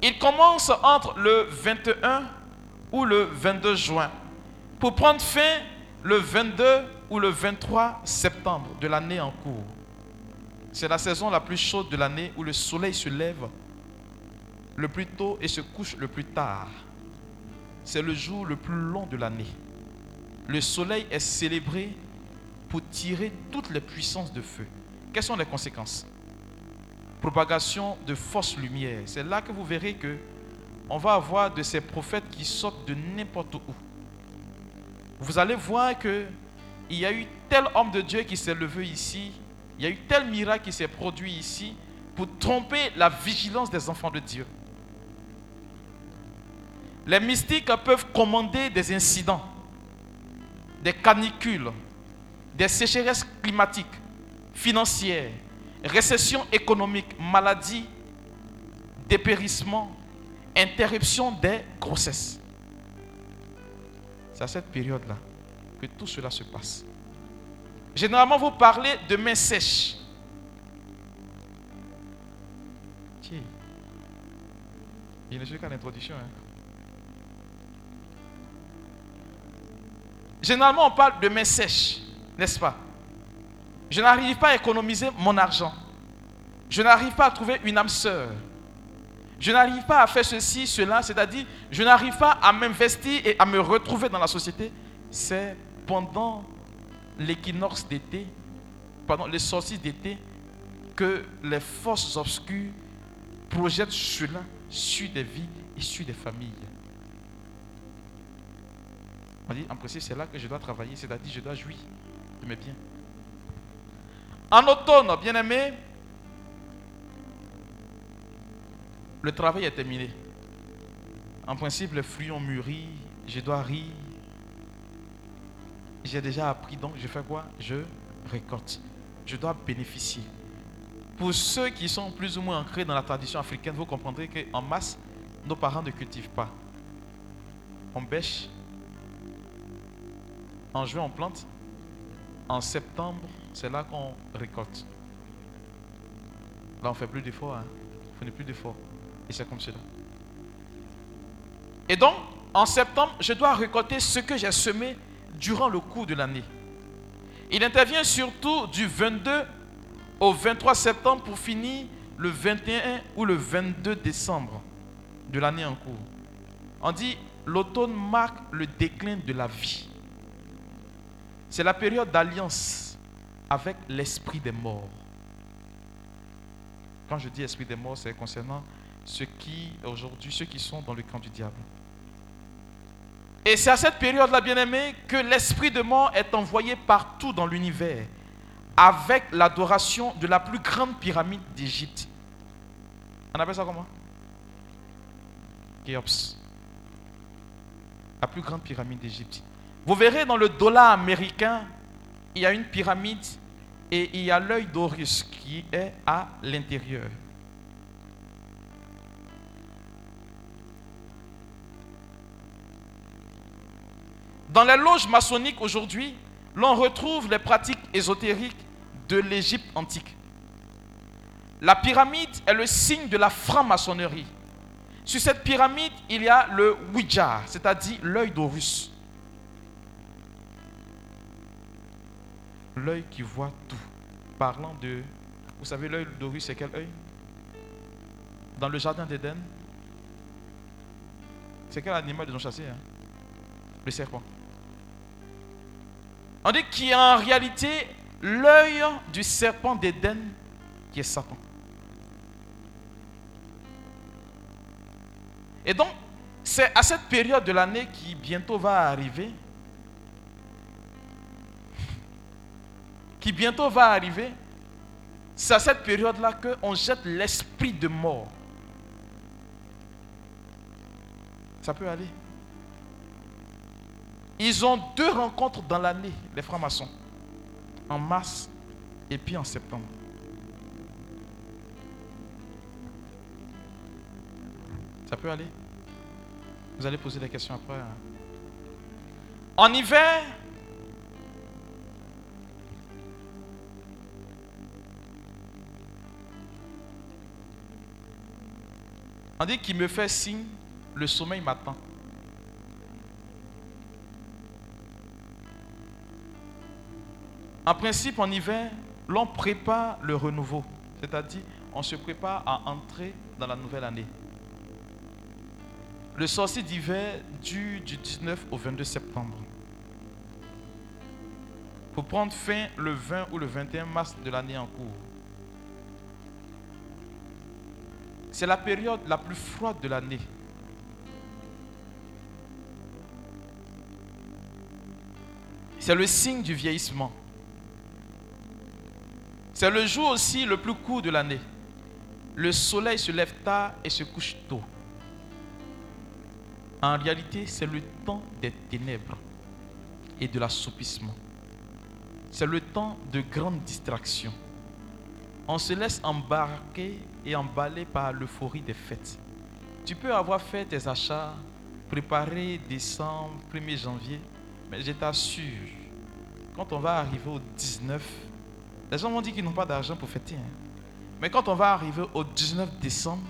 il commence entre le 21 ou le 22 juin pour prendre fin le 22 ou le 23 septembre de l'année en cours. C'est la saison la plus chaude de l'année où le soleil se lève le plus tôt et se couche le plus tard. C'est le jour le plus long de l'année. Le soleil est célébré pour tirer toutes les puissances de feu. Quelles sont les conséquences? Propagation de fausses lumières. C'est là que vous verrez que on va avoir de ces prophètes qui sortent de n'importe où. Vous allez voir que il y a eu tel homme de Dieu qui s'est levé ici, il y a eu tel miracle qui s'est produit ici pour tromper la vigilance des enfants de Dieu. Les mystiques peuvent commander des incidents, des canicules, des sécheresses climatiques, financières, récession économique, maladies, dépérissement, interruption des grossesses. C'est à cette période-là que tout cela se passe. Généralement, vous parlez de mains sèches. Tiens. Il ne suis qu'à l'introduction. Hein. Généralement, on parle de mains sèches, n'est-ce pas? Je n'arrive pas à économiser mon argent. Je n'arrive pas à trouver une âme sœur. Je n'arrive pas à faire ceci, cela, c'est-à-dire, je n'arrive pas à m'investir et à me retrouver dans la société. C'est pendant l'équinoxe d'été, pendant les sorties d'été, que les forces obscures projettent cela sur des vies et sur des familles. On dit, en principe, c'est là que je dois travailler, c'est-à-dire je dois jouir de mes biens. En automne, bien aimé, le travail est terminé. En principe, les fruits ont mûri, je dois rire. J'ai déjà appris, donc je fais quoi? Je récolte. Je dois bénéficier. Pour ceux qui sont plus ou moins ancrés dans la tradition africaine, vous comprendrez qu'en masse, nos parents ne cultivent pas. On bêche, en juin, on plante. En septembre, c'est là qu'on récolte. Là, on ne fait plus d'efforts. Hein. On ne fait plus d'efforts. Et c'est comme cela. Et donc, en septembre, je dois récolter ce que j'ai semé durant le cours de l'année. Il intervient surtout du 22 au 23 septembre pour finir le 21 ou le 22 décembre de l'année en cours. On dit l'automne marque le déclin de la vie. C'est la période d'alliance avec l'esprit des morts. Quand je dis esprit des morts, c'est concernant ceux qui, aujourd'hui, ceux qui sont dans le camp du diable. Et c'est à cette période-là, bien-aimé, que l'esprit de mort est envoyé partout dans l'univers avec l'adoration de la plus grande pyramide d'Égypte. On appelle ça comment? Khéops. La plus grande pyramide d'Égypte. Vous verrez dans le dollar américain, il y a une pyramide et il y a l'œil d'Horus qui est à l'intérieur. Dans les loges maçonniques aujourd'hui, l'on retrouve les pratiques ésotériques de l'Égypte antique. La pyramide est le signe de la franc-maçonnerie. Sur cette pyramide, il y a le Ouija, c'est-à-dire l'œil d'Horus. L'œil qui voit tout. Parlant de... Vous savez, l'œil d'Horus, c'est quel œil? Dans le jardin d'Éden, c'est quel animal ils ont chassé hein? Le serpent. On dit qu'il y a en réalité l'œil du serpent d'Éden qui est Satan. Et donc, c'est à cette période de l'année qui bientôt va arriver, qui bientôt va arriver, c'est à cette période-là qu'on jette l'esprit de mort. Ça peut aller. Ils ont deux rencontres dans l'année, les francs-maçons, en mars et puis en septembre. Ça peut aller? Vous allez poser des questions après. Hein? En hiver, on dit qu'il me fait signe, le sommeil m'attend. En principe, en hiver, l'on prépare le renouveau, c'est-à-dire on se prépare à entrer dans la nouvelle année. Le sorcier d'hiver dure du 19 au 22 septembre. Pour prendre fin le 20 ou le 21 mars de l'année en cours. C'est la période la plus froide de l'année. C'est le signe du vieillissement. C'est le jour aussi le plus court de l'année. Le soleil se lève tard et se couche tôt. En réalité, c'est le temps des ténèbres et de l'assoupissement. C'est le temps de grande distraction. On se laisse embarquer et emballer par l'euphorie des fêtes. Tu peux avoir fait tes achats, préparé décembre, 1er janvier, mais je t'assure, quand on va arriver au 19, les gens vont dire qu'ils n'ont pas d'argent pour fêter. Hein. Mais quand on va arriver au 19 décembre,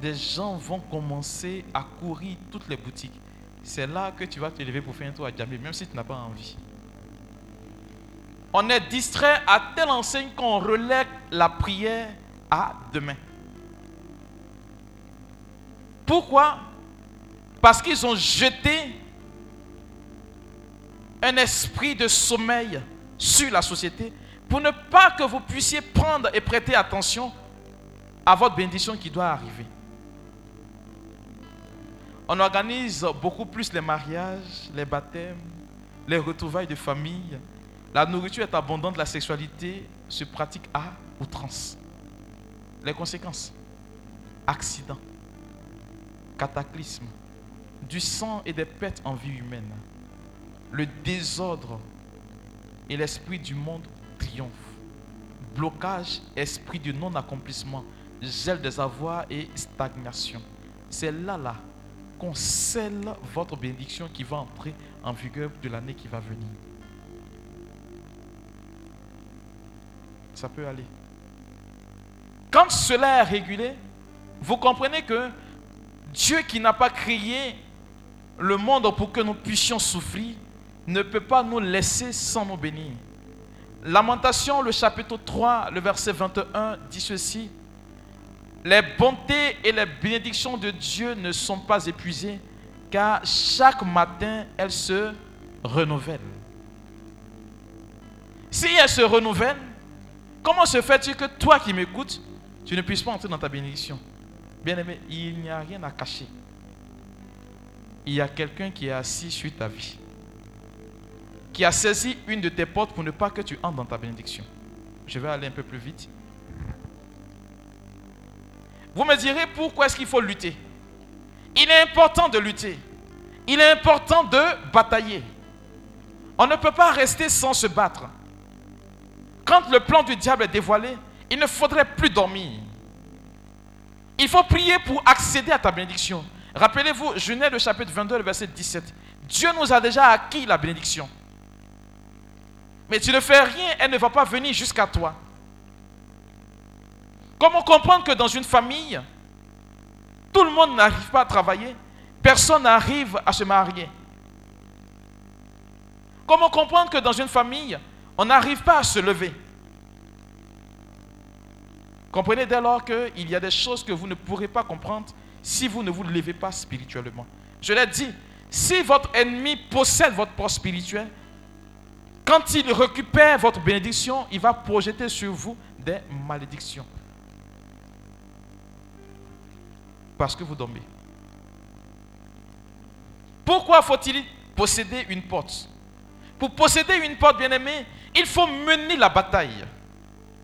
des gens vont commencer à courir toutes les boutiques. C'est là que tu vas te lever pour faire un tour à Djamé, même si tu n'as pas envie. On est distrait à telle enseigne qu'on relègue la prière à demain. Pourquoi? Parce qu'ils ont jeté un esprit de sommeil sur la société pour ne pas que vous puissiez prendre et prêter attention à votre bénédiction qui doit arriver. On organise beaucoup plus les mariages, les baptêmes, les retrouvailles de famille. La nourriture est abondante, la sexualité se pratique à outrance. Les conséquences accidents, cataclysmes, du sang et des pertes en vie humaine, le désordre et l'esprit du monde triomphe. Blocage, esprit du non-accomplissement, gel des avoirs et stagnation. C'est là, là, qu'on scelle votre bénédiction qui va entrer en vigueur de l'année qui va venir. Ça peut aller. Quand cela est régulé, vous comprenez que Dieu qui n'a pas créé le monde pour que nous puissions souffrir, ne peut pas nous laisser sans nous bénir. Lamentation, le chapitre 3, le verset 21 dit ceci. Les bontés et les bénédictions de Dieu ne sont pas épuisées car chaque matin, elle se renouvelle. Si elle se renouvelle, comment se fait-il que toi qui m'écoutes, tu ne puisses pas entrer dans ta bénédiction? Bien-aimé, il n'y a rien à cacher. Il y a quelqu'un qui est assis sur ta vie, qui a saisi une de tes portes pour ne pas que tu entres dans ta bénédiction. Je vais aller un peu plus vite. Vous me direz pourquoi est-ce qu'il faut lutter Il est important de lutter. Il est important de batailler. On ne peut pas rester sans se battre. Quand le plan du diable est dévoilé, il ne faudrait plus dormir. Il faut prier pour accéder à ta bénédiction. Rappelez-vous, Genèse le chapitre 22, le verset 17. Dieu nous a déjà acquis la bénédiction. Mais tu ne fais rien, elle ne va pas venir jusqu'à toi. Comment comprendre que dans une famille, tout le monde n'arrive pas à travailler, personne n'arrive à se marier Comment comprendre que dans une famille, on n'arrive pas à se lever Comprenez dès lors qu'il y a des choses que vous ne pourrez pas comprendre si vous ne vous levez pas spirituellement. Je l'ai dit, si votre ennemi possède votre poste spirituel, quand il récupère votre bénédiction, il va projeter sur vous des malédictions. Parce que vous dormez. Pourquoi faut-il posséder une porte? Pour posséder une porte, bien aimé, il faut mener la bataille.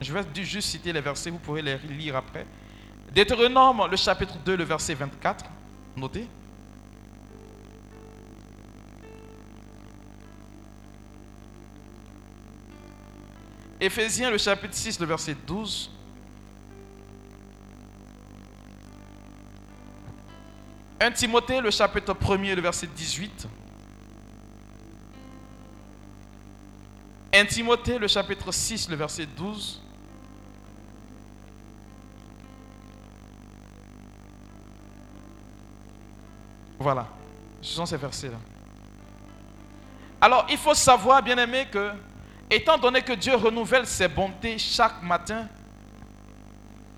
Je vais juste citer les versets, vous pourrez les lire après. Deutéronome, le chapitre 2, le verset 24. Notez. Éphésiens, le chapitre 6, le verset 12. Un Timothée, le chapitre 1er, le verset 18. 1 Timothée, le chapitre 6, le verset 12. Voilà, ce sont ces versets-là. Alors, il faut savoir, bien aimé, que, étant donné que Dieu renouvelle ses bontés chaque matin,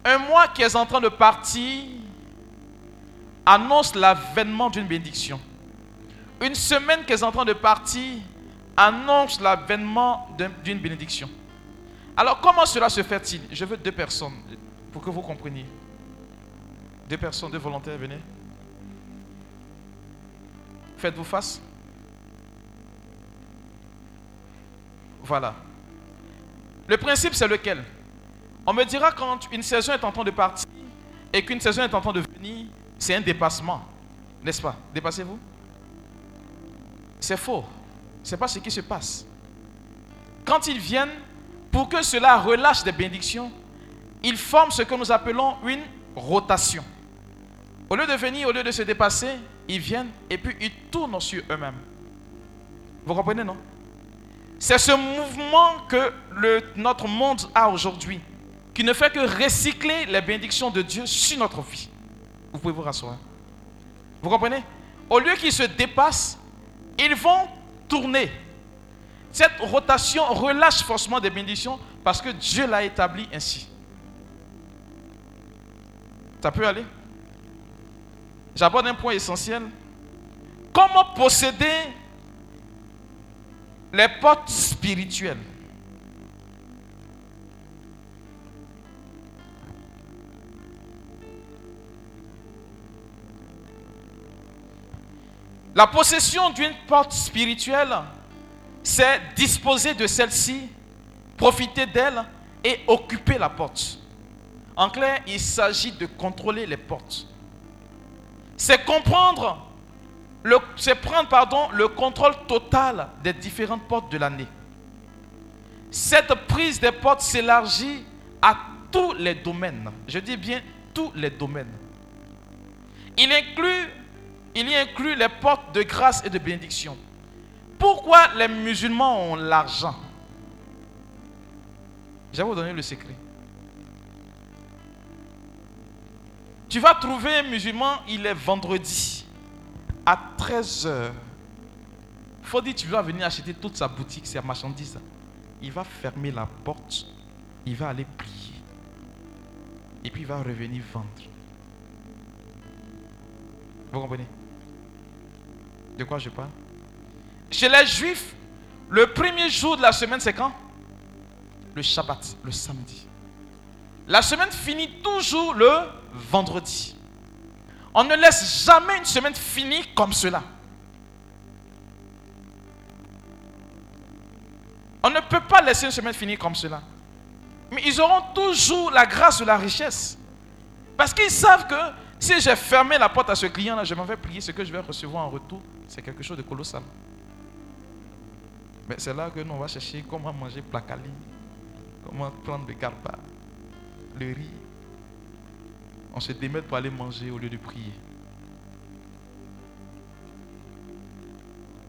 un mois qui est en train de partir annonce l'avènement d'une bénédiction. Une semaine qui est en train de partir annonce l'avènement d'une bénédiction. Alors, comment cela se fait-il? Je veux deux personnes pour que vous compreniez. Deux personnes, deux volontaires, venez. Faites-vous face. Voilà. Le principe, c'est lequel? On me dira quand une saison est en train de partir et qu'une saison est en train de venir, c'est un dépassement. N'est-ce pas? Dépassez-vous C'est faux. Ce n'est pas ce qui se passe. Quand ils viennent, pour que cela relâche des bénédictions, ils forment ce que nous appelons une rotation. Au lieu de venir, au lieu de se dépasser, ils viennent et puis ils tournent sur eux-mêmes. Vous comprenez, non? C'est ce mouvement que notre monde a aujourd'hui, qui ne fait que recycler les bénédictions de Dieu sur notre vie. Vous pouvez vous rasseoir. Vous comprenez? Au lieu qu'ils se dépassent, ils vont tourner. Cette rotation relâche forcément des bénédictions parce que Dieu l'a établi ainsi. Ça peut aller? J'aborde un point essentiel. Comment posséder les portes spirituelles La possession d'une porte spirituelle, c'est disposer de celle-ci, profiter d'elle et occuper la porte. En clair, il s'agit de contrôler les portes c'est comprendre, c'est prendre le contrôle total des différentes portes de l'année. Cette prise des portes s'élargit à tous les domaines. Je dis bien tous les domaines. Il, inclut, il y inclut les portes de grâce et de bénédiction. Pourquoi les musulmans ont l'argent? Je vais vous donner le secret. Tu vas trouver un musulman, il est vendredi à 13h. faut dire tu vas venir acheter toute sa boutique, ses marchandises. Il va fermer la porte, il va aller prier. Et puis il va revenir vendre. Vous comprenez? De quoi je parle? Chez les Juifs, le premier jour de la semaine, c'est quand? Le Shabbat, le samedi. La semaine finit toujours le vendredi. On ne laisse jamais une semaine finie comme cela. On ne peut pas laisser une semaine finie comme cela. Mais ils auront toujours la grâce de la richesse. Parce qu'ils savent que si j'ai fermé la porte à ce client-là, je m'en vais prier, ce que je vais recevoir en retour, c'est quelque chose de colossal. Mais c'est là que nous on va chercher comment manger placali, comment prendre le garba, le riz. On se démet pour aller manger au lieu de prier.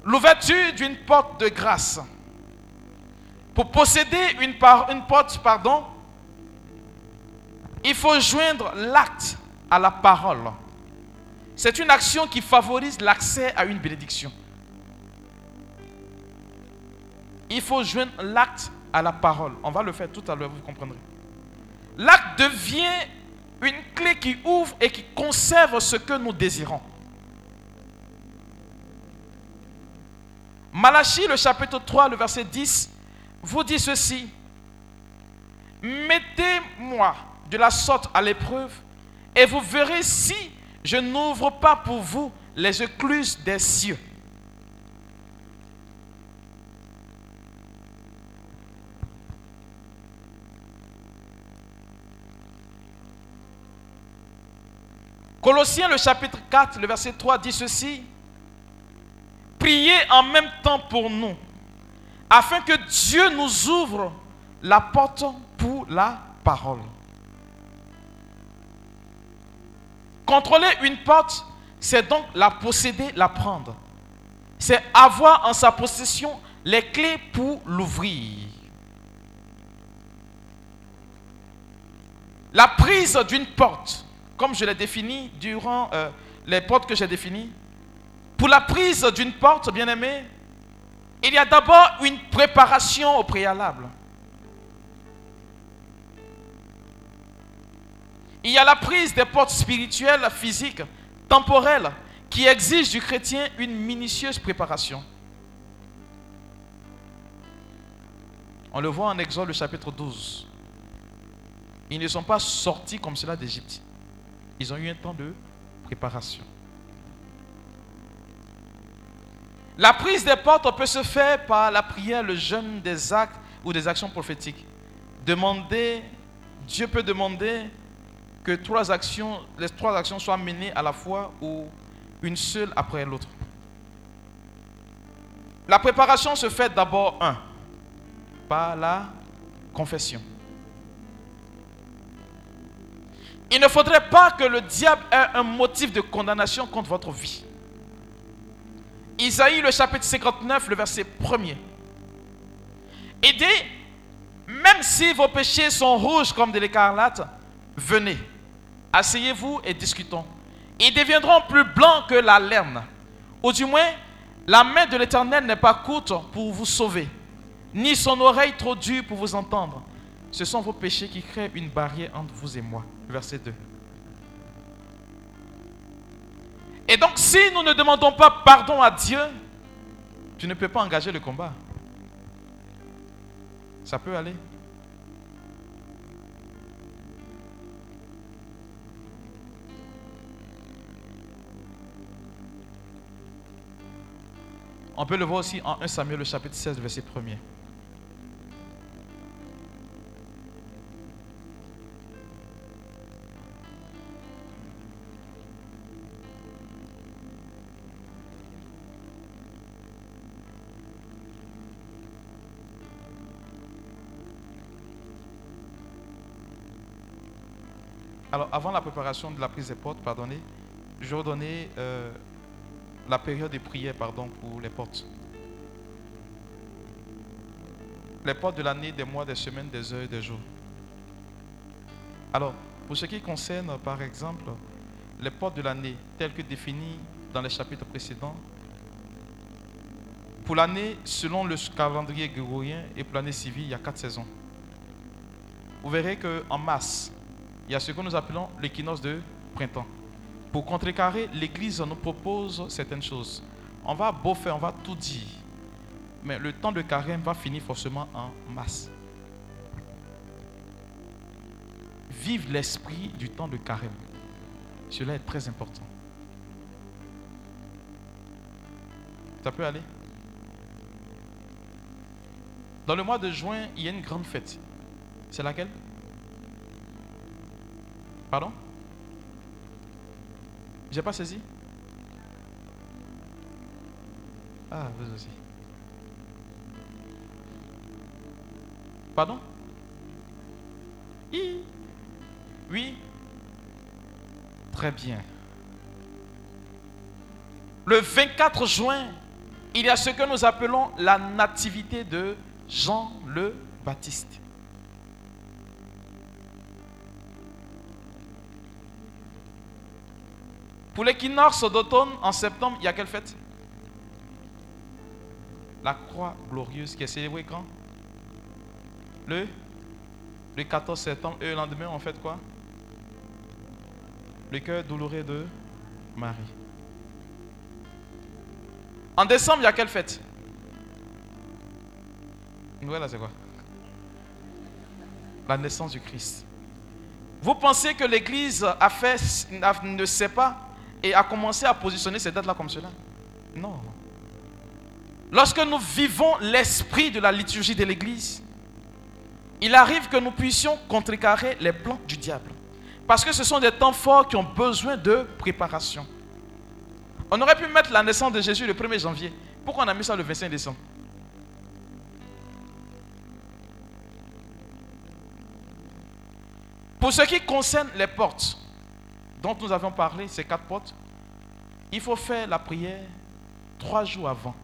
L'ouverture d'une porte de grâce. Pour posséder une, une porte, pardon, il faut joindre l'acte à la parole. C'est une action qui favorise l'accès à une bénédiction. Il faut joindre l'acte à la parole. On va le faire tout à l'heure, vous comprendrez. L'acte devient une clé qui ouvre et qui conserve ce que nous désirons. Malachie, le chapitre 3, le verset 10, vous dit ceci. Mettez-moi de la sorte à l'épreuve et vous verrez si je n'ouvre pas pour vous les écluses des cieux. Colossiens le chapitre 4, le verset 3 dit ceci. Priez en même temps pour nous, afin que Dieu nous ouvre la porte pour la parole. Contrôler une porte, c'est donc la posséder, la prendre. C'est avoir en sa possession les clés pour l'ouvrir. La prise d'une porte, comme je l'ai défini durant euh, les portes que j'ai définies, pour la prise d'une porte, bien aimé, il y a d'abord une préparation au préalable. Il y a la prise des portes spirituelles, physiques, temporelles, qui exigent du chrétien une minutieuse préparation. On le voit en Exode, chapitre 12. Ils ne sont pas sortis comme cela d'Égypte. Ils ont eu un temps de préparation. La prise des portes peut se faire par la prière, le jeûne, des actes ou des actions prophétiques. Demander, Dieu peut demander que trois actions, les trois actions soient menées à la fois ou une seule après l'autre. La préparation se fait d'abord, un, par la confession. Il ne faudrait pas que le diable ait un motif de condamnation contre votre vie. Isaïe, le chapitre 59, le verset 1er. Il dit, même si vos péchés sont rouges comme de l'écarlate, venez, asseyez-vous et discutons. Ils deviendront plus blancs que la laine. Ou du moins, la main de l'Éternel n'est pas courte pour vous sauver, ni son oreille trop dure pour vous entendre. Ce sont vos péchés qui créent une barrière entre vous et moi. Verset 2. Et donc, si nous ne demandons pas pardon à Dieu, tu ne peux pas engager le combat. Ça peut aller. On peut le voir aussi en 1 Samuel, le chapitre 16, verset 1er. Alors, avant la préparation de la prise des portes, pardonnez, je donner euh, la période de prière pardon, pour les portes. Les portes de l'année, des mois, des semaines, des heures, des jours. Alors, pour ce qui concerne, par exemple, les portes de l'année, telles que définies dans les chapitres précédents, pour l'année, selon le calendrier grégorien et pour l'année civile, il y a quatre saisons. Vous verrez qu'en mars, il y a ce que nous appelons l'équinoxe de printemps. Pour contrecarrer, l'Église nous propose certaines choses. On va beau faire, on va tout dire. Mais le temps de carême va finir forcément en masse. Vive l'esprit du temps de carême. Cela est très important. Ça peut aller? Dans le mois de juin, il y a une grande fête. C'est laquelle? Pardon? J'ai pas saisi? Ah, vous aussi. Pardon? Oui Très bien. Le 24 juin, il y a ce que nous appelons la nativité de Jean le Baptiste. Pour l'équinoxe d'automne, en septembre, il y a quelle fête? La croix glorieuse qui est célébrée quand? Le, le 14 septembre. Et le lendemain, on fait quoi? Le cœur douloureux de Marie. En décembre, il y a quelle fête? Voilà, c'est quoi? La naissance du Christ. Vous pensez que l'Église a fait, ne sait pas et a commencé à positionner ces dates-là comme cela Non. Lorsque nous vivons l'esprit de la liturgie de l'Église, il arrive que nous puissions contrecarrer les plans du diable. Parce que ce sont des temps forts qui ont besoin de préparation. On aurait pu mettre la naissance de Jésus le 1er janvier. Pourquoi on a mis ça le 25 décembre? Pour ce qui concerne les portes dont nous avons parlé, ces quatre portes, il faut faire la prière trois jours avant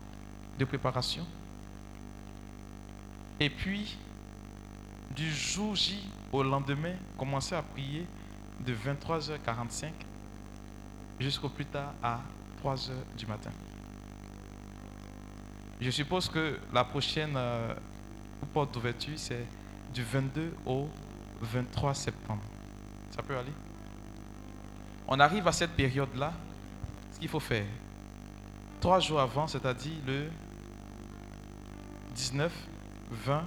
de préparation. Et puis, du jour J au lendemain, commencer à prier de 23h45 jusqu'au plus tard à 3h du matin. Je suppose que la prochaine euh, porte d'ouverture, c'est du 22 au 23 septembre. Ça peut aller? On arrive à cette période-là, ce qu'il faut faire, trois jours avant, c'est-à-dire le 19, 20,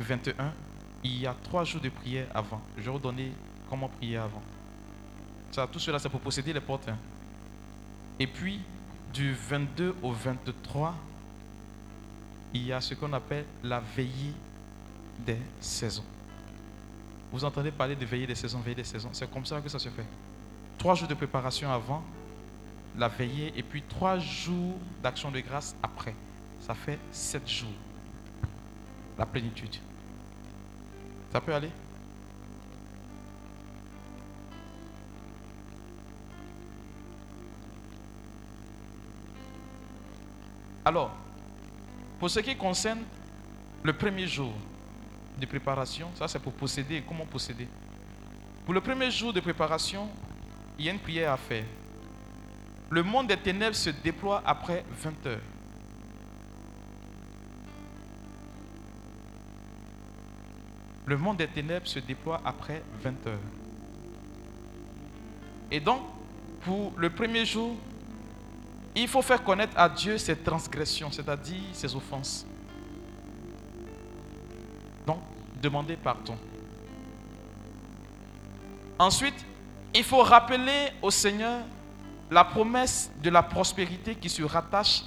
21, il y a trois jours de prière avant. Je vais vous donner comment prier avant. Ça, tout cela, c'est pour posséder les portes. Hein. Et puis, du 22 au 23, il y a ce qu'on appelle la veillée des saisons. Vous entendez parler de veillée des saisons, veillée des saisons. C'est comme ça que ça se fait. Trois jours de préparation avant, la veillée, et puis trois jours d'action de grâce après. Ça fait sept jours. La plénitude. Ça peut aller? Alors, pour ce qui concerne le premier jour de préparation, ça c'est pour posséder. Comment posséder? Pour le premier jour de préparation, il y a une prière à faire. Le monde des ténèbres se déploie après 20 heures. Le monde des ténèbres se déploie après 20 heures. Et donc, pour le premier jour, il faut faire connaître à Dieu ses transgressions, c'est-à-dire ses offenses. Donc, demander pardon. Ensuite, il faut rappeler au Seigneur la promesse de la prospérité qui se rattache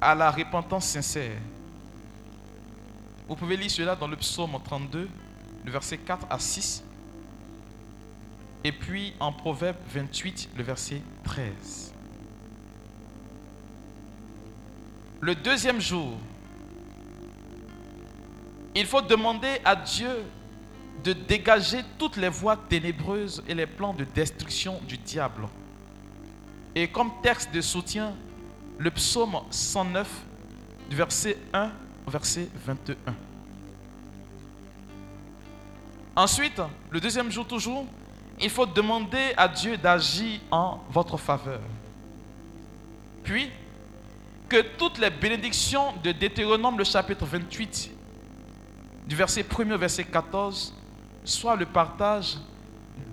à la repentance sincère. Vous pouvez lire cela dans le psaume 32, le verset 4 à 6. Et puis en Proverbe 28, le verset 13. Le deuxième jour, il faut demander à Dieu de dégager toutes les voies ténébreuses et les plans de destruction du diable. Et comme texte de soutien, le psaume 109, verset 1 verset 21. Ensuite, le deuxième jour toujours, il faut demander à Dieu d'agir en votre faveur. Puis, que toutes les bénédictions de Deutéronome, le chapitre 28, du verset 1 au verset 14, soient le partage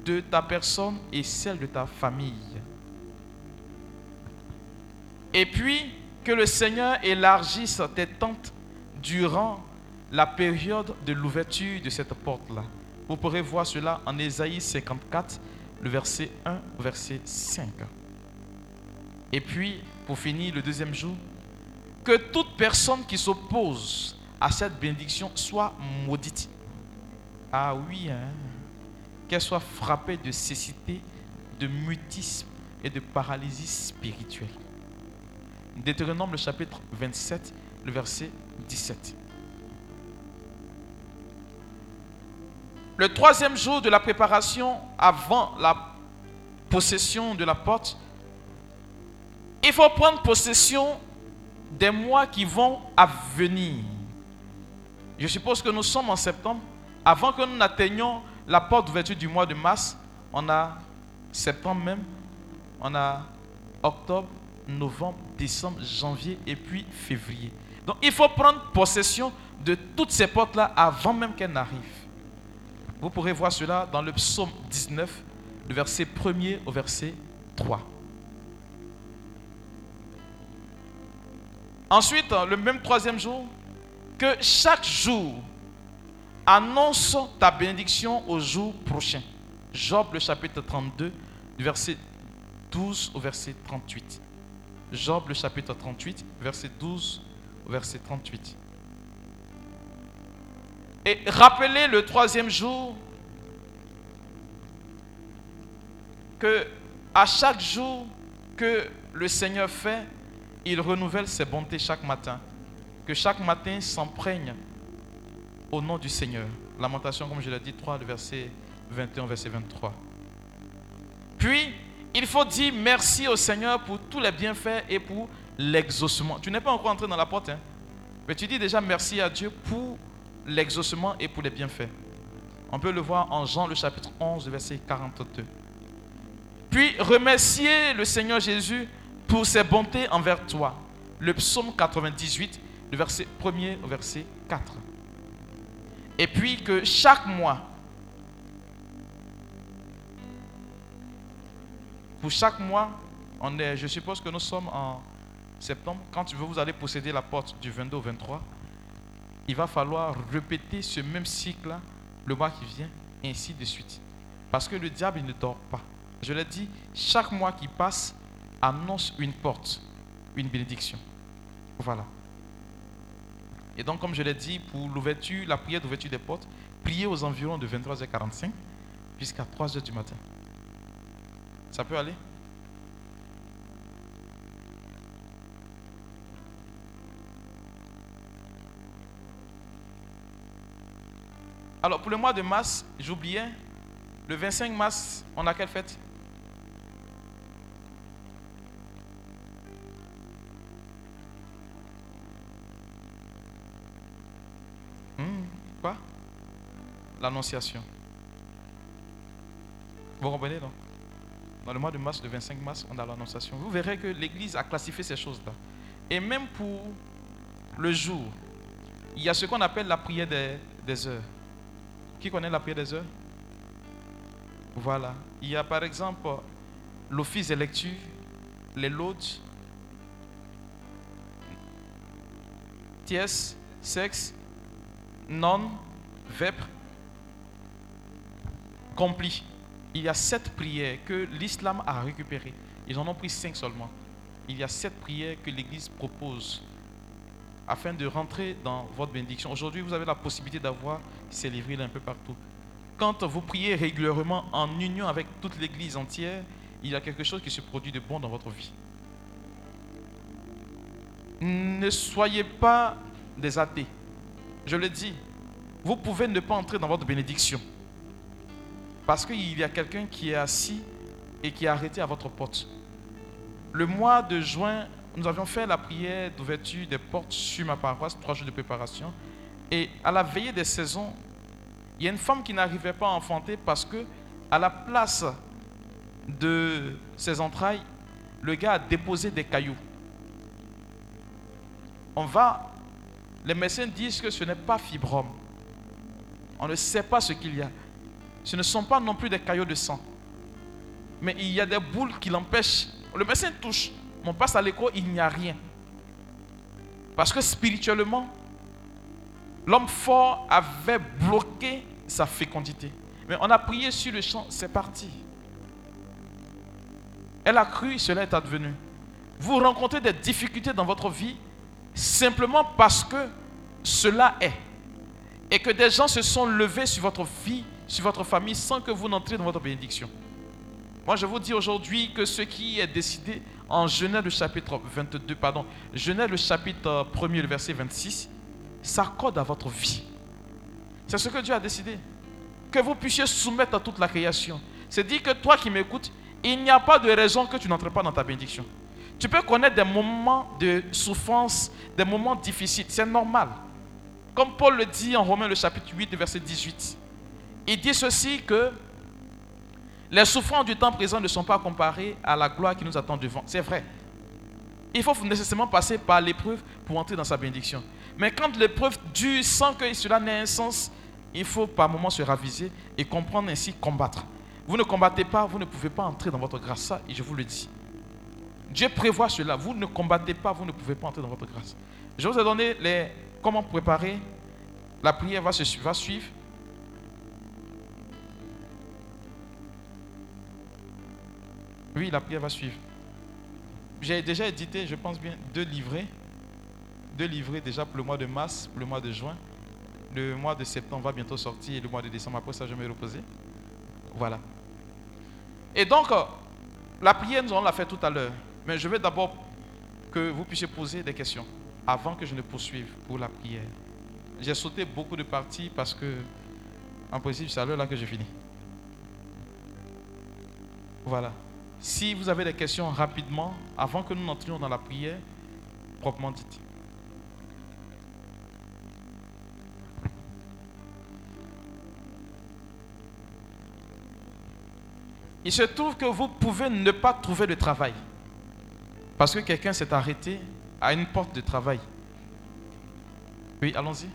de ta personne et celle de ta famille. Et puis, que le Seigneur élargisse tes tentes durant la période de l'ouverture de cette porte-là. Vous pourrez voir cela en Ésaïe 54, le verset 1 au verset 5. Et puis, pour finir, le deuxième jour, que toute personne qui s'oppose à cette bénédiction soit maudite. Ah oui, hein? qu'elle soit frappée de cécité, de mutisme et de paralysie spirituelle. Deutéronome le chapitre 27, le verset 17. Le troisième jour de la préparation avant la possession de la porte, il faut prendre possession des mois qui vont à venir. Je suppose que nous sommes en septembre. Avant que nous n'atteignions la porte d'ouverture du mois de mars, on a septembre même, on a octobre, novembre, décembre, janvier et puis février. Donc il faut prendre possession de toutes ces portes-là avant même qu'elles n'arrivent. Vous pourrez voir cela dans le psaume 19, le verset 1er au verset 3. Ensuite, le même troisième jour, que chaque jour annonce ta bénédiction au jour prochain. Job le chapitre 32, du verset 12 au verset 38. Job le chapitre 38, verset 12 au verset 38. Et rappelez le troisième jour que à chaque jour que le Seigneur fait, il renouvelle ses bontés chaque matin. Que chaque matin s'emprègne au nom du Seigneur. Lamentation, comme je l'ai dit, 3, le verset 21, verset 23. Puis, il faut dire merci au Seigneur pour tous les bienfaits et pour l'exaucement. Tu n'es pas encore entré dans la porte, hein? mais tu dis déjà merci à Dieu pour l'exaucement et pour les bienfaits. On peut le voir en Jean le chapitre 11, verset 42. Puis remercier le Seigneur Jésus pour ses bontés envers toi. Le psaume 98, le verset 1er au verset 4. Et puis que chaque mois, pour chaque mois, on est, je suppose que nous sommes en septembre, quand vous allez posséder la porte du 22 au 23, il va falloir répéter ce même cycle le mois qui vient, ainsi de suite. Parce que le diable, ne dort pas. Je l'ai dit, chaque mois qui passe annonce une porte, une bénédiction. Voilà. Et donc, comme je l'ai dit, pour l'ouverture, la prière d'ouverture des portes, priez aux environs de 23h45 jusqu'à 3h du matin. Ça peut aller? Alors, pour le mois de mars, j'oubliais, le 25 mars, on a quelle fête hmm, Quoi Vous comprenez, non? Dans le mois de mars, le 25 mars, on a l'annonciation. Vous verrez que l'Église a classifié ces choses-là. Et même pour le jour, il y a ce qu'on appelle la prière des, heures. Qui connaît la prière des heures? Voilà. Il y a par exemple l'office des lectures, les loges, ties, sexe, non, vêpres, Il y a sept prières que l'islam a récupérées. Ils en ont pris cinq seulement. Il y a sept prières que l'Église propose afin de rentrer dans votre bénédiction. Aujourd'hui, vous avez la possibilité d'avoir ces livres un peu partout. Quand vous priez régulièrement en union avec toute l'Église entière, il y a quelque chose qui se produit de bon dans votre vie. Ne soyez pas des athées. Je le dis, vous pouvez ne pas entrer dans votre bénédiction. Parce qu'il y a quelqu'un qui est assis et qui est arrêté à votre porte. Le mois de juin nous avions fait la prière d'ouverture des portes sur ma paroisse, trois jours de préparation. Et à la veillée des saisons, il y a une femme qui n'arrivait pas à enfanter parce que, à la place de ses entrailles, le gars a déposé des cailloux. On va, les médecins disent que ce n'est pas fibrome. On ne sait pas ce qu'il y a. Ce ne sont pas non plus des cailloux de sang. Mais il y a des boules qui l'empêchent. Le médecin touche, on passe à l'écho, il n'y a rien. Parce que spirituellement, l'homme fort avait bloqué sa fécondité. Mais on a prié sur le champ, c'est parti. Elle a cru, cela est advenu. Vous rencontrez des difficultés dans votre vie simplement parce que cela est. Et que des gens se sont levés sur votre vie, sur votre famille, sans que vous n'entriez dans votre bénédiction. Moi, je vous dis aujourd'hui que ce qui est décidé en Genèse le chapitre 22, pardon, Genèse le chapitre 1 le verset 26, s'accorde à votre vie. C'est ce que Dieu a décidé. Que vous puissiez soumettre à toute la création. C'est dire que toi qui m'écoutes, il n'y a pas de raison que tu n'entres pas dans ta bénédiction. Tu peux connaître des moments de souffrance, des moments difficiles. C'est normal. Comme Paul le dit en Romains le chapitre 8, verset 18. Il dit ceci que les souffrances du temps présent ne sont pas comparées à la gloire qui nous attend devant. C'est vrai. Il faut nécessairement passer par l'épreuve pour entrer dans sa bénédiction. Mais quand l'épreuve dure sans que cela n'ait un sens, il faut par moments se raviser et comprendre ainsi combattre. Vous ne combattez pas, vous ne pouvez pas entrer dans votre grâce. Ça, et je vous le dis. Dieu prévoit cela. Vous ne combattez pas, vous ne pouvez pas entrer dans votre grâce. Je vous ai donné les, comment préparer. La prière va, suivre. Oui, la prière va suivre. J'ai déjà édité, je pense bien, deux livrets. Deux livrets déjà pour le mois de mars, pour le mois de juin. Le mois de septembre va bientôt sortir et le mois de décembre, après ça, je vais me reposer. Voilà. Et donc, euh, la prière, nous allons la faire tout à l'heure. Mais je vais d'abord que vous puissiez poser des questions avant que je ne poursuive pour la prière. J'ai sauté beaucoup de parties parce que, en principe, c'est à l'heure là que je finis. Voilà. Si vous avez des questions rapidement, avant que nous n'entrions dans la prière, proprement dite. Il se trouve que vous pouvez ne pas trouver de travail. Parce que quelqu'un s'est arrêté à une porte de travail. Oui, allons-y.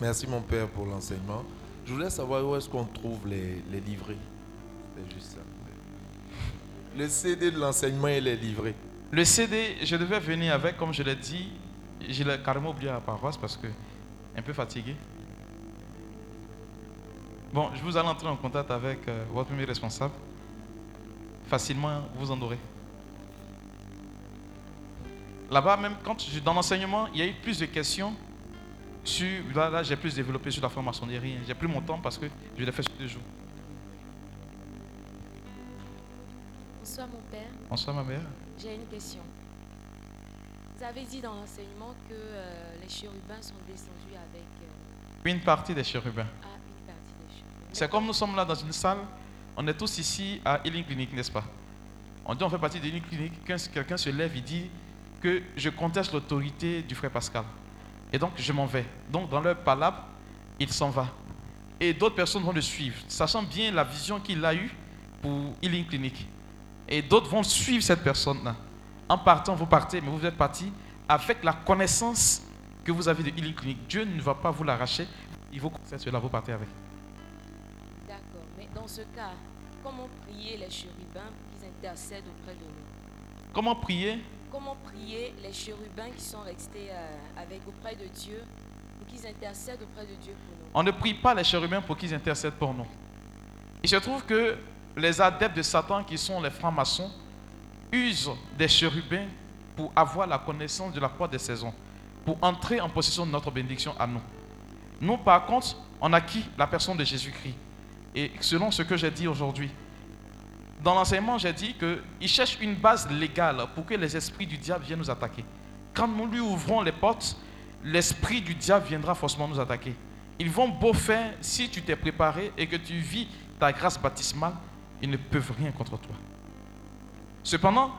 Merci mon père pour l'enseignement. Je voulais savoir où est-ce qu'on trouve les, livrets. C'est juste ça. Le CD de l'enseignement et les livrets. Le CD, je devais venir avec, comme je l'ai dit, je l'ai carrément oublié à la paroisse parce que un peu fatigué. Bon, je vous allez entrer en contact avec euh, votre premier responsable. Facilement, vous en aurez. Là-bas, même quand je, dans l'enseignement, il y a eu plus de questions sur. Là, j'ai plus développé sur la franc-maçonnerie. J'ai plus mon temps parce que je l'ai fait sur deux jours. Bonsoir, mon père. Bonsoir, ma mère. J'ai une question. Vous avez dit dans l'enseignement que euh, les chérubins sont descendus avec. Euh, une partie des chérubins. Ah, une partie des chérubins. C'est comme nous sommes là dans une salle, on est tous ici à Healing Clinic, n'est-ce pas? On dit on fait partie de Healing Clinic, quelqu'un se lève, il dit que je conteste l'autorité du frère Pascal. Et donc je m'en vais. Donc dans leur palabre, il s'en va. Et d'autres personnes vont le suivre, sachant bien la vision qu'il a eue pour Healing Clinic. Et d'autres vont suivre cette personne-là. En partant, vous partez, mais vous êtes parti avec la connaissance que vous avez de Healing Clinic. Dieu ne va pas vous l'arracher. Il vous conseille cela, vous partez avec. D'accord. Mais dans ce cas, comment prier les chérubins qui intercèdent auprès de nous? Comment prier Comment prier les chérubins qui sont restés euh, avec auprès de Dieu pour qu'ils intercèdent auprès de Dieu pour nous? On ne prie pas les chérubins pour qu'ils intercèdent pour nous. Il se trouve que les adeptes de Satan, qui sont les francs-maçons, use des chérubins pour avoir la connaissance de la croix des saisons, pour entrer en possession de notre bénédiction à nous. Nous, par contre, on a qui La personne de Jésus-Christ. Et selon ce que j'ai dit aujourd'hui, dans l'enseignement, j'ai dit qu'il cherche une base légale pour que les esprits du diable viennent nous attaquer. Quand nous lui ouvrons les portes, l'esprit du diable viendra forcément nous attaquer. Ils vont beau faire, si tu t'es préparé et que tu vis ta grâce baptismale, ils ne peuvent rien contre toi. Cependant,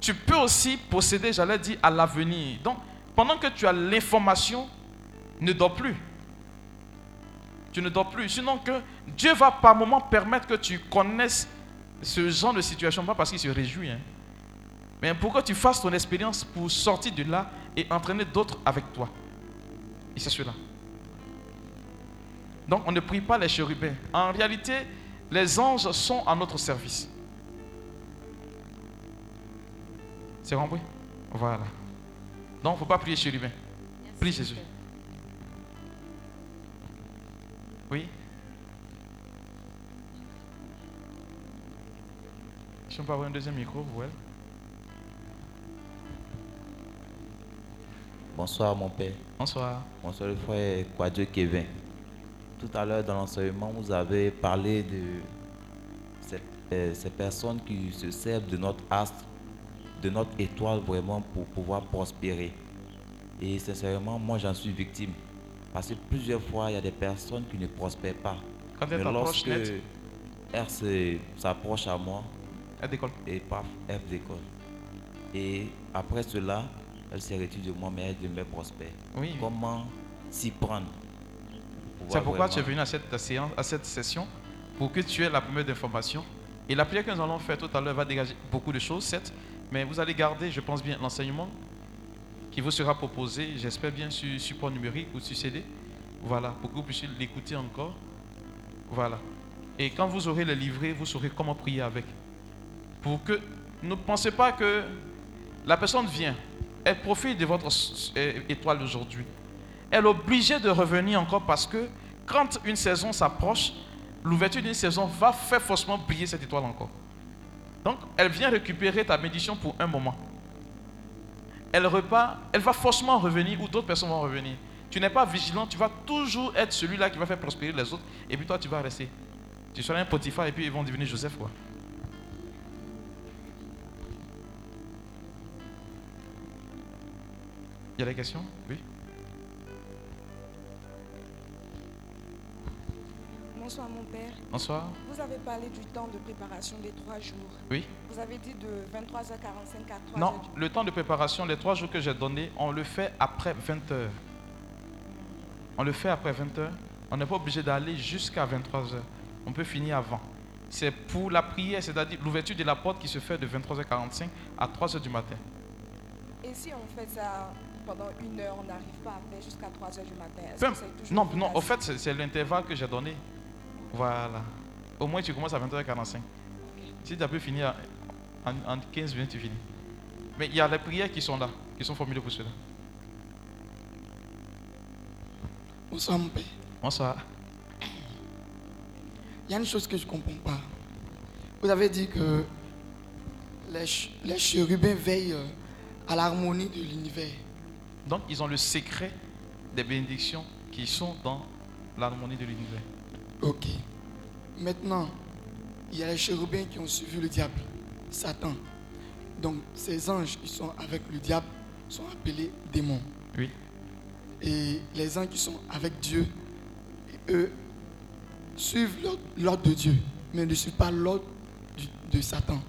tu peux aussi posséder, j'allais dire, à l'avenir. Donc, pendant que tu as l'information, ne dors plus. Tu ne dors plus. Sinon que Dieu va par moment permettre que tu connaisses ce genre de situation, pas parce qu'il se réjouit, hein. mais pour que tu fasses ton expérience pour sortir de là et entraîner d'autres avec toi? Et c'est cela. Donc on ne prie pas les chérubins. En réalité, les anges sont à notre service. C'est compris Voilà. Donc il ne faut pas prier chérubin. Prie Jésus. Oui? Si on peut avoir un deuxième micro, ouais. Bonsoir mon père. Bonsoir. Bonsoir le frère Kwadjo Kevin. Tout à l'heure dans l'enseignement, vous avez parlé de ces, euh, ces personnes qui se servent de notre astre, de notre étoile vraiment pour pouvoir prospérer. Et sincèrement, moi j'en suis victime. Parce que plusieurs fois, il y a des personnes qui ne prospèrent pas. Quand Mais lorsque net, se- s'approche à moi, elle décolle. et paf, elle décolle. Et après cela, elle se retire de moi, mais elle demeure prospère. Oui. Comment s'y prendre pour C'est pourquoi tu es venu à cette séance, à cette session, pour que tu aies la première d'information. Et la prière que nous allons faire tout à l'heure va dégager beaucoup de choses, certes, mais vous allez garder, je pense bien, l'enseignement qui vous sera proposé, j'espère bien, sur support numérique ou sur CD. Voilà, pour que vous puissiez l'écouter encore. Voilà. Et quand vous aurez le livret, vous saurez comment prier avec. Pour que ne pensez pas que la personne vient, elle profite de votre étoile d'aujourd'hui. Elle est obligée de revenir encore parce que quand une saison s'approche, l'ouverture d'une saison va faire forcément briller cette étoile encore. Donc, elle vient récupérer ta bénédiction pour un moment. Elle repart, elle va forcément revenir ou d'autres personnes vont revenir. Tu n'es pas vigilant, tu vas toujours être celui-là qui va faire prospérer les autres et puis toi tu vas rester. Tu seras un Potiphar et puis ils vont devenir Joseph quoi. Il y a des questions Oui Bonsoir mon père. Bonsoir. Vous avez parlé du temps de préparation des trois jours. Oui Vous avez dit de 23h45 à 3h. Non, le temps de préparation, les trois jours que j'ai donnés, on le fait après 20 heures. On le fait après 20 heures. On n'est pas obligé d'aller jusqu'à 23 heures. On peut finir avant. C'est pour la prière, c'est-à-dire l'ouverture de la porte qui se fait de 23h45 à 3h du matin. Et si on fait ça pendant une heure, on n'arrive pas à faire jusqu'à 3h du matin Est-ce Peu- que c'est toujours non, non, au fait, c'est c'est l'intervalle que j'ai donné. Voilà. Au moins, tu commences à 20h45. Si tu as pu finir en, en 15 minutes, tu finis. Mais il y a les prières qui sont là, qui sont formulées pour cela. Bonsoir mon père. Bonsoir. Il y a une chose que je ne comprends pas. Vous avez dit que les, ch- les chérubins veillent euh, à l'harmonie de l'univers. Donc, ils ont le secret des bénédictions qui sont dans l'harmonie de l'univers. Ok. Maintenant, il y a les chérubins qui ont suivi le diable, Satan. Donc, ces anges qui sont avec le diable sont appelés démons. Oui. Et les anges qui sont avec Dieu, eux, suivent l'ordre- de Dieu, mais ne suivent pas l'ordre de Satan.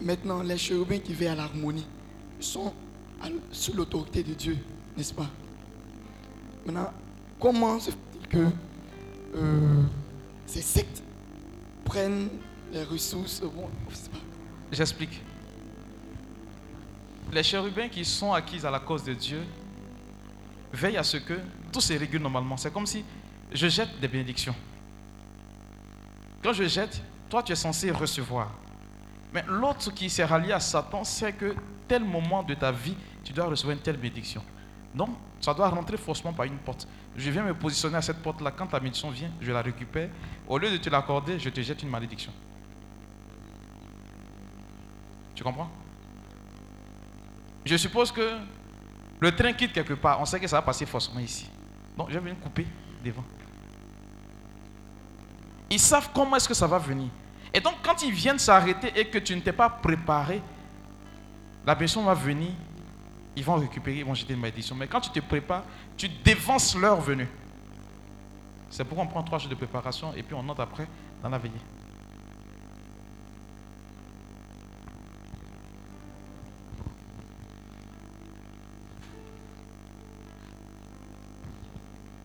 Maintenant, les chérubins qui veillent à l'harmonie sont sous l'autorité de Dieu, n'est-ce pas? Maintenant, comment se fait-il que euh, ces sectes prennent les ressources. J'explique. Les chérubins qui sont acquis à la cause de Dieu veillent à ce que tout se régule normalement. C'est comme si je jette des bénédictions. Quand je jette, toi tu es censé recevoir. Mais l'autre qui s'est rallié à Satan sait que tel moment de ta vie, tu dois recevoir une telle bénédiction. Donc, ça doit rentrer forcément par une porte. Je viens me positionner à cette porte-là. Quand ta bénédiction vient, je la récupère. Au lieu de te l'accorder, je te jette une malédiction. Tu comprends? Je suppose que le train quitte quelque part. On sait que ça va passer forcément ici. Donc, je viens couper devant. Ils savent comment est-ce que ça va venir. Et donc, quand ils viennent s'arrêter et que tu ne t'es pas préparé, la personne va venir, ils vont récupérer, ils vont jeter une malédiction. Mais quand tu te prépares, tu dévances leur venue. C'est pourquoi on prend trois jours de préparation et puis on entre après dans la veillée.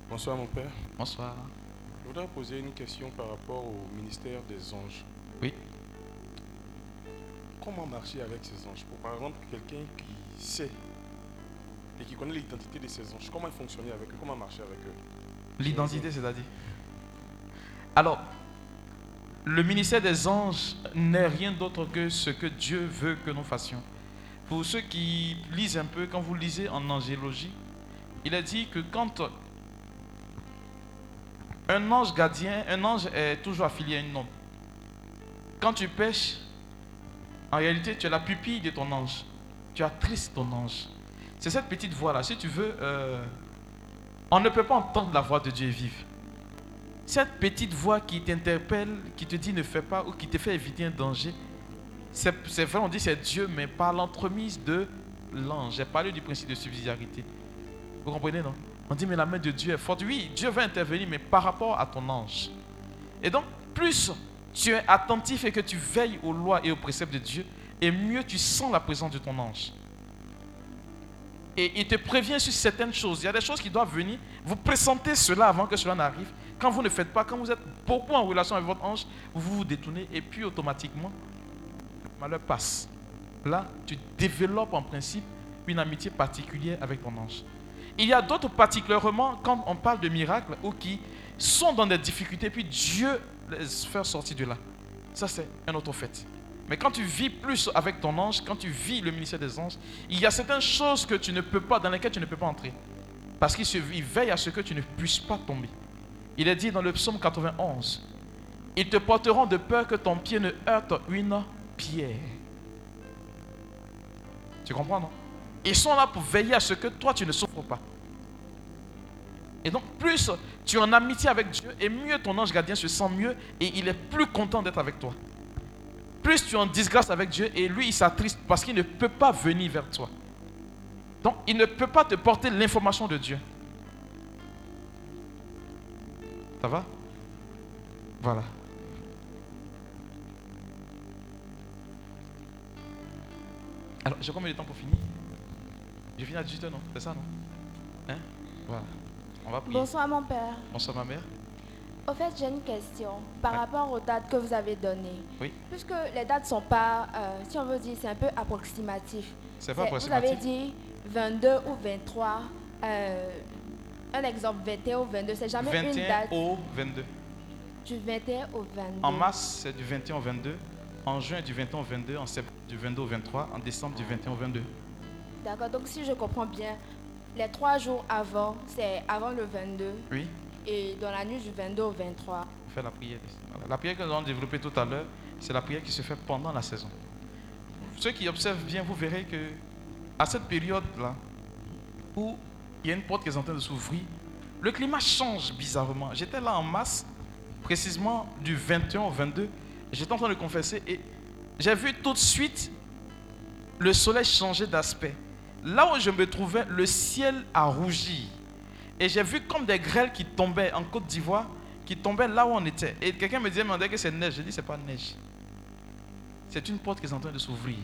Bonsoir mon père. Bonsoir. Je voudrais poser une question par rapport au ministère des anges. Oui. Comment marcher avec ces anges? Pour par exemple quelqu'un qui sait et qui connaît l'identité de ces anges, comment fonctionner avec eux Comment marcher avec eux L'identité, c'est-à-dire. Alors, le ministère des anges n'est rien d'autre que ce que Dieu veut que nous fassions. Pour ceux qui lisent un peu, quand vous lisez en angélologie, il est dit que quand un ange gardien, un ange est toujours affilié à une ombre. Quand tu pêches, en réalité, tu as la pupille de ton ange. Tu attristes ton ange. C'est cette petite voix-là. Si tu veux, euh, on ne peut pas entendre la voix de Dieu vive. Cette petite voix qui t'interpelle, qui te dit ne fais pas ou qui te fait éviter un danger, c'est vrai, on dit c'est Dieu, mais par l'entremise de l'ange. J'ai parlé du principe de subsidiarité. Vous comprenez, non? On dit, mais la main de Dieu est forte. Oui, Dieu va intervenir, mais par rapport à ton ange. Et donc, plus tu es attentif et que tu veilles aux lois et aux préceptes de Dieu, et mieux tu sens la présence de ton ange. Et il te prévient sur certaines choses. Il y a des choses qui doivent venir. Vous pressentez cela avant que cela n'arrive. Quand vous ne faites pas, quand vous êtes beaucoup en relation avec votre ange, vous vous détournez et puis automatiquement, le malheur passe. Là, tu développes en principe une amitié particulière avec ton ange. Il y a d'autres particulièrement quand on parle de miracles ou qui sont dans des difficultés, puis Dieu les fait sortir de là. Ça, c'est un autre fait. Mais quand tu vis plus avec ton ange, quand tu vis le ministère des anges, il y a certaines choses que tu ne peux pas, dans lesquelles tu ne peux pas entrer. Parce qu'il veille à ce que tu ne puisses pas tomber. Il est dit dans le psaume 91, ils te porteront de peur que ton pied ne heurte une pierre. Tu comprends, non? Ils sont là pour veiller à ce que toi, tu ne souffres pas. Et donc, plus tu es en amitié avec Dieu, et mieux ton ange gardien se sent mieux, et il est plus content d'être avec toi. Plus tu es en disgrâce avec Dieu, et lui, il s'attriste parce qu'il ne peut pas venir vers toi. Donc, il ne peut pas te porter l'information de Dieu. Ça va? Voilà. Alors, j'ai combien de temps pour finir? Je finis à 18h, non? C'est ça, non? Hein? Voilà. On va prier. Bonsoir mon père. Bonsoir, ma mère. Au fait, j'ai une question par Ouais. rapport aux dates que vous avez données. Oui. Puisque les dates sont pas, euh, si on veut dire, c'est un peu approximatif. C'est pas Vous avez approximatif. dit 22 ou 23. euh, un exemple, 21 ou 22, c'est jamais une 21 date au 22. du 21 au 22. En mars, c'est du 21 au 22. En juin, du 21 au 22. En septembre, du 22 au 23. En décembre, du 21 au 22. D'accord, donc si je comprends bien, les trois jours avant, c'est avant le 22 Oui. Et dans la nuit du 22 au 23. On fait la prière. La prière que nous allons développer tout à l'heure, c'est la prière qui se fait pendant la saison. Ceux qui observent bien, vous verrez que à cette période-là, où il y a une porte qui est en train de s'ouvrir, le climat change bizarrement. J'étais là en masse, précisément du 21 au 22. J'étais en train de confesser et j'ai vu tout de suite le soleil changer d'aspect. Là où je me trouvais, le ciel a rougi. Et j'ai vu comme des grêles qui tombaient en Côte d'Ivoire, qui tombaient là où on était. Et quelqu'un me disait, mais on dirait que c'est neige. Je dis, c'est pas neige. C'est une porte qui est en train de s'ouvrir.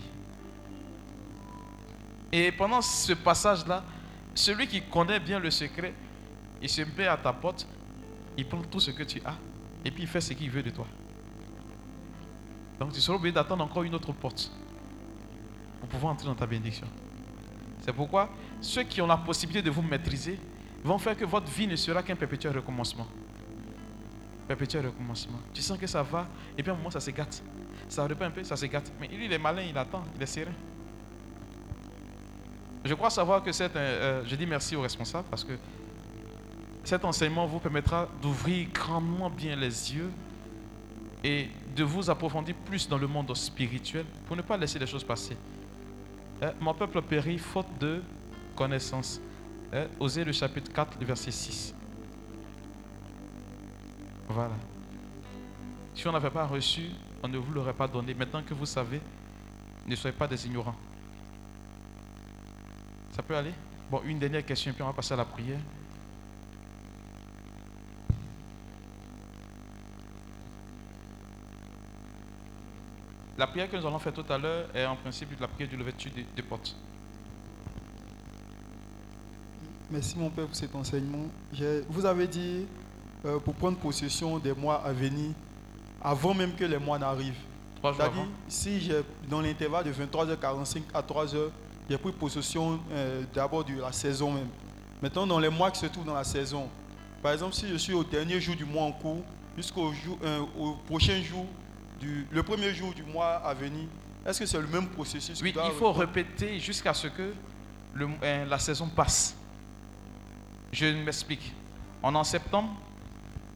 Et pendant ce passage-là, celui qui connaît bien le secret, il se met à ta porte, il prend tout ce que tu as, et puis il fait ce qu'il veut de toi. Donc tu seras obligé d'attendre encore une autre porte pour pouvoir entrer dans ta bénédiction. C'est pourquoi ceux qui ont la possibilité de vous maîtriser vont faire que votre vie ne sera qu'un perpétuel recommencement. Perpétuel recommencement. Tu sens que ça va, et puis à un moment ça se gâte. Ça reprend un peu, ça se gâte. Mais lui, il est malin, il attend, il est serein. Je crois savoir que c'est un. euh, je dis merci aux responsables parce que cet enseignement vous permettra d'ouvrir grandement bien les yeux et de vous approfondir plus dans le monde spirituel pour ne pas laisser les choses passer. Euh, mon peuple périt faute de connaissance. Euh, Osée le chapitre 4, le verset 6. Voilà. Si on n'avait pas reçu, on ne vous l'aurait pas donné. Maintenant que vous savez, ne soyez pas des ignorants. Ça peut aller? Bon, une dernière question, puis on va passer à la prière. La prière que nous allons faire tout à l'heure est en principe la prière du lever des portes. Merci mon Père pour cet enseignement. Vous avez dit euh, pour prendre possession des mois à venir, avant même que les mois n'arrivent. C'est-à-dire, si j'ai, dans l'intervalle de 23h45 à 3h, j'ai pris possession euh, d'abord de la saison même. Maintenant, dans les mois qui se trouvent dans la saison, Par exemple, si je suis au dernier jour du mois en cours, jusqu'au jour, euh, au prochain jour, du, le premier jour du mois à venir, est-ce que c'est le même processus Oui, il faut répéter jusqu'à ce que le- la saison passe. Je m'explique. On est en septembre.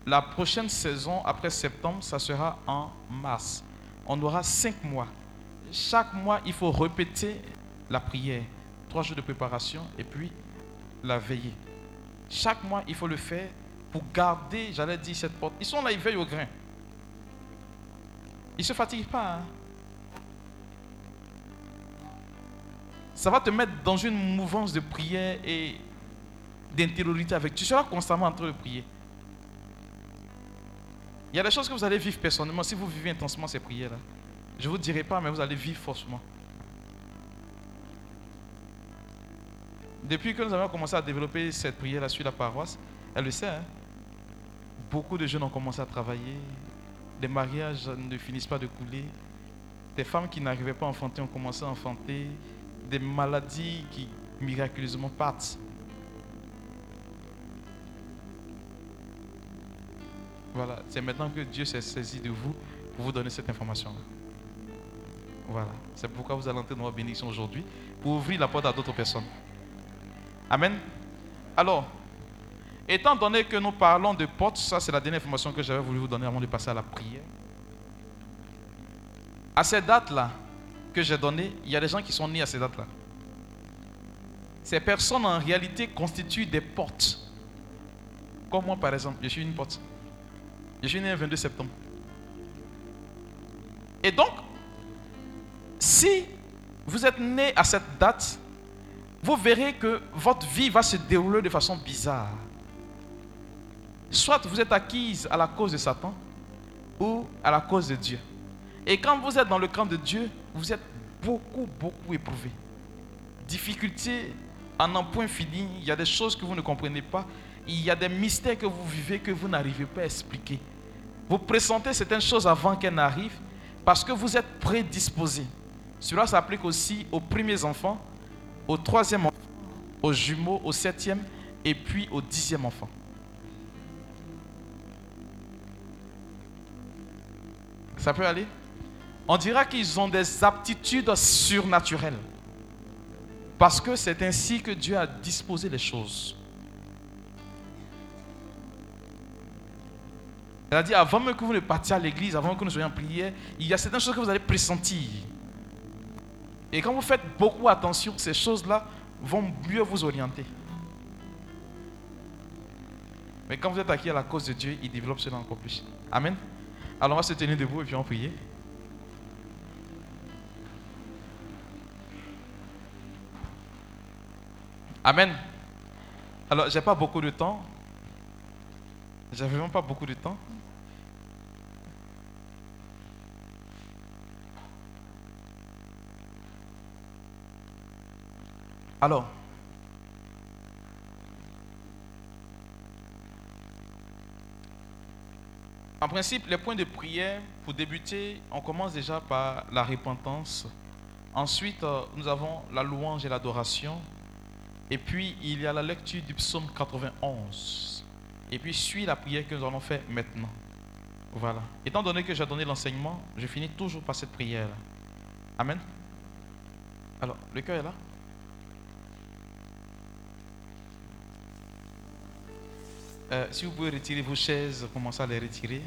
La prochaine saison, après septembre, ça sera en mars. On aura cinq mois. Chaque mois, il faut répéter la prière. Trois jours de préparation et puis la veillée. Chaque mois, il faut le faire pour garder, j'allais dire, cette porte. Ils sont là, ils veillent au grain. Ils ne se fatiguent pas. hein. Ça va te mettre dans une mouvance de prière et d'intériorité avec. Tu seras constamment en train de prier. Il y a des choses que vous allez vivre personnellement si vous vivez intensement ces prières-là. Je ne vous dirai pas, mais vous allez vivre forcément. Depuis que nous avons commencé à développer cette prière-là sur la paroisse, elle le sait, hein, beaucoup de jeunes ont commencé à travailler, des mariages ne finissent pas de couler, des femmes qui n'arrivaient pas à enfanter ont commencé à enfanter, des maladies qui miraculeusement partent. Voilà, c'est maintenant que Dieu s'est saisi de vous pour vous donner cette information-là. Voilà, c'est pourquoi vous allez entrer dans votre bénédiction aujourd'hui, pour ouvrir la porte à d'autres personnes. Amen. Alors, étant donné que nous parlons de portes, ça c'est la dernière information que j'avais voulu vous donner avant de passer à la prière. À ces dates-là que j'ai données, il y a des gens qui sont nés à ces dates-là. Ces personnes en réalité constituent des portes. Comme moi par exemple, je suis une porte. Je suis né le 22 septembre. Et donc, si vous êtes né à cette date, vous verrez que votre vie va se dérouler de façon bizarre. Soit vous êtes acquise à la cause de Satan ou à la cause de Dieu. Et quand vous êtes dans le camp de Dieu, vous êtes beaucoup, beaucoup éprouvé. Difficulté en un point fini, il y a des choses que vous ne comprenez pas, il y a des mystères que vous vivez que vous n'arrivez pas à expliquer. Vous pressentez certaines choses avant qu'elles n'arrivent parce que vous êtes prédisposé. Cela s'applique aussi aux premiers enfants, au troisième enfant, aux jumeaux, au septième et puis au dixième enfant. Ça peut aller? On dira qu'ils ont des aptitudes surnaturelles. Parce que c'est ainsi que Dieu a disposé les choses. C'est-à-dire, avant même que vous ne partiez à l'église, avant que nous soyons en prière, il y a certaines choses que vous allez pressentir. Et quand vous faites beaucoup attention, ces choses-là vont mieux vous orienter. Mais quand vous êtes acquis à la cause de Dieu, il développe cela encore plus. Amen. Alors on va se tenir debout et puis on va prier. Amen. Alors, j'ai pas beaucoup de temps. J'ai vraiment pas beaucoup de temps. Alors, en principe, les points de prière, pour débuter, on commence déjà par la repentance. Ensuite, euh, nous avons la louange et l'adoration. Et puis, il y a la lecture du psaume 91. Et puis, suit la prière que nous allons faire maintenant. Voilà. Étant donné que j'ai donné l'enseignement, je finis toujours par cette prière. Amen. Alors, le cœur est là? Euh, si vous pouvez retirer vos chaises, commencez à les retirer.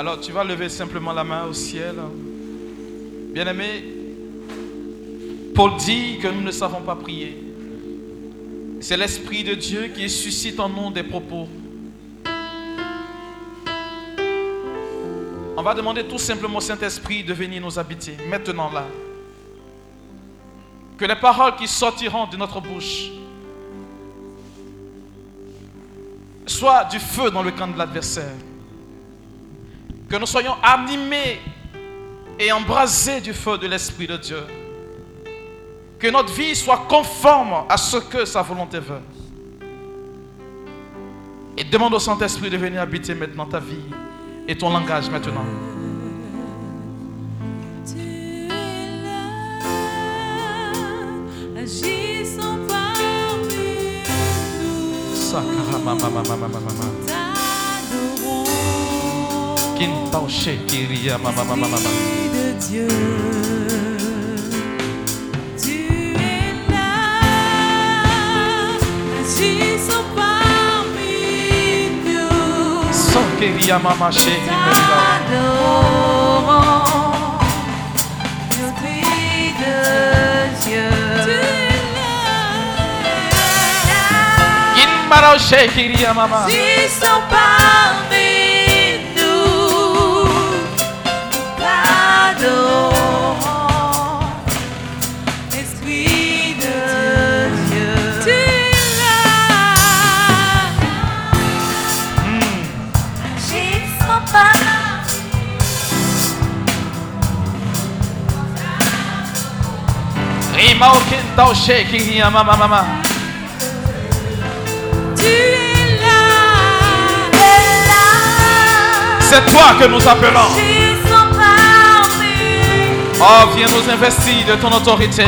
Alors tu vas lever simplement la main au ciel. Bien-aimé, Paul dit que nous ne savons pas prier. C'est l'Esprit de Dieu qui suscite en nous des propos. On va demander tout simplement au Saint-Esprit de venir nous habiter, maintenant là. Que les paroles qui sortiront de notre bouche soient du feu dans le camp de l'adversaire. Que nous soyons animés et embrasés du feu de l'Esprit de Dieu. Que notre vie soit conforme à ce que sa volonté veut. Et demande au Saint-Esprit de venir habiter maintenant ta vie et ton langage maintenant. Sakara mama mama mama mama. De Dieu. Tu es là, agissons parmi nous, Sokeria mama shekiria. t'adorons, Esprit de Dieu. Tu es là. Kinmarao shekiria mama. Agissons parmi nous, Tu es là, es là. C'est toi que nous appelons. Oh, viens nous investir de ton autorité.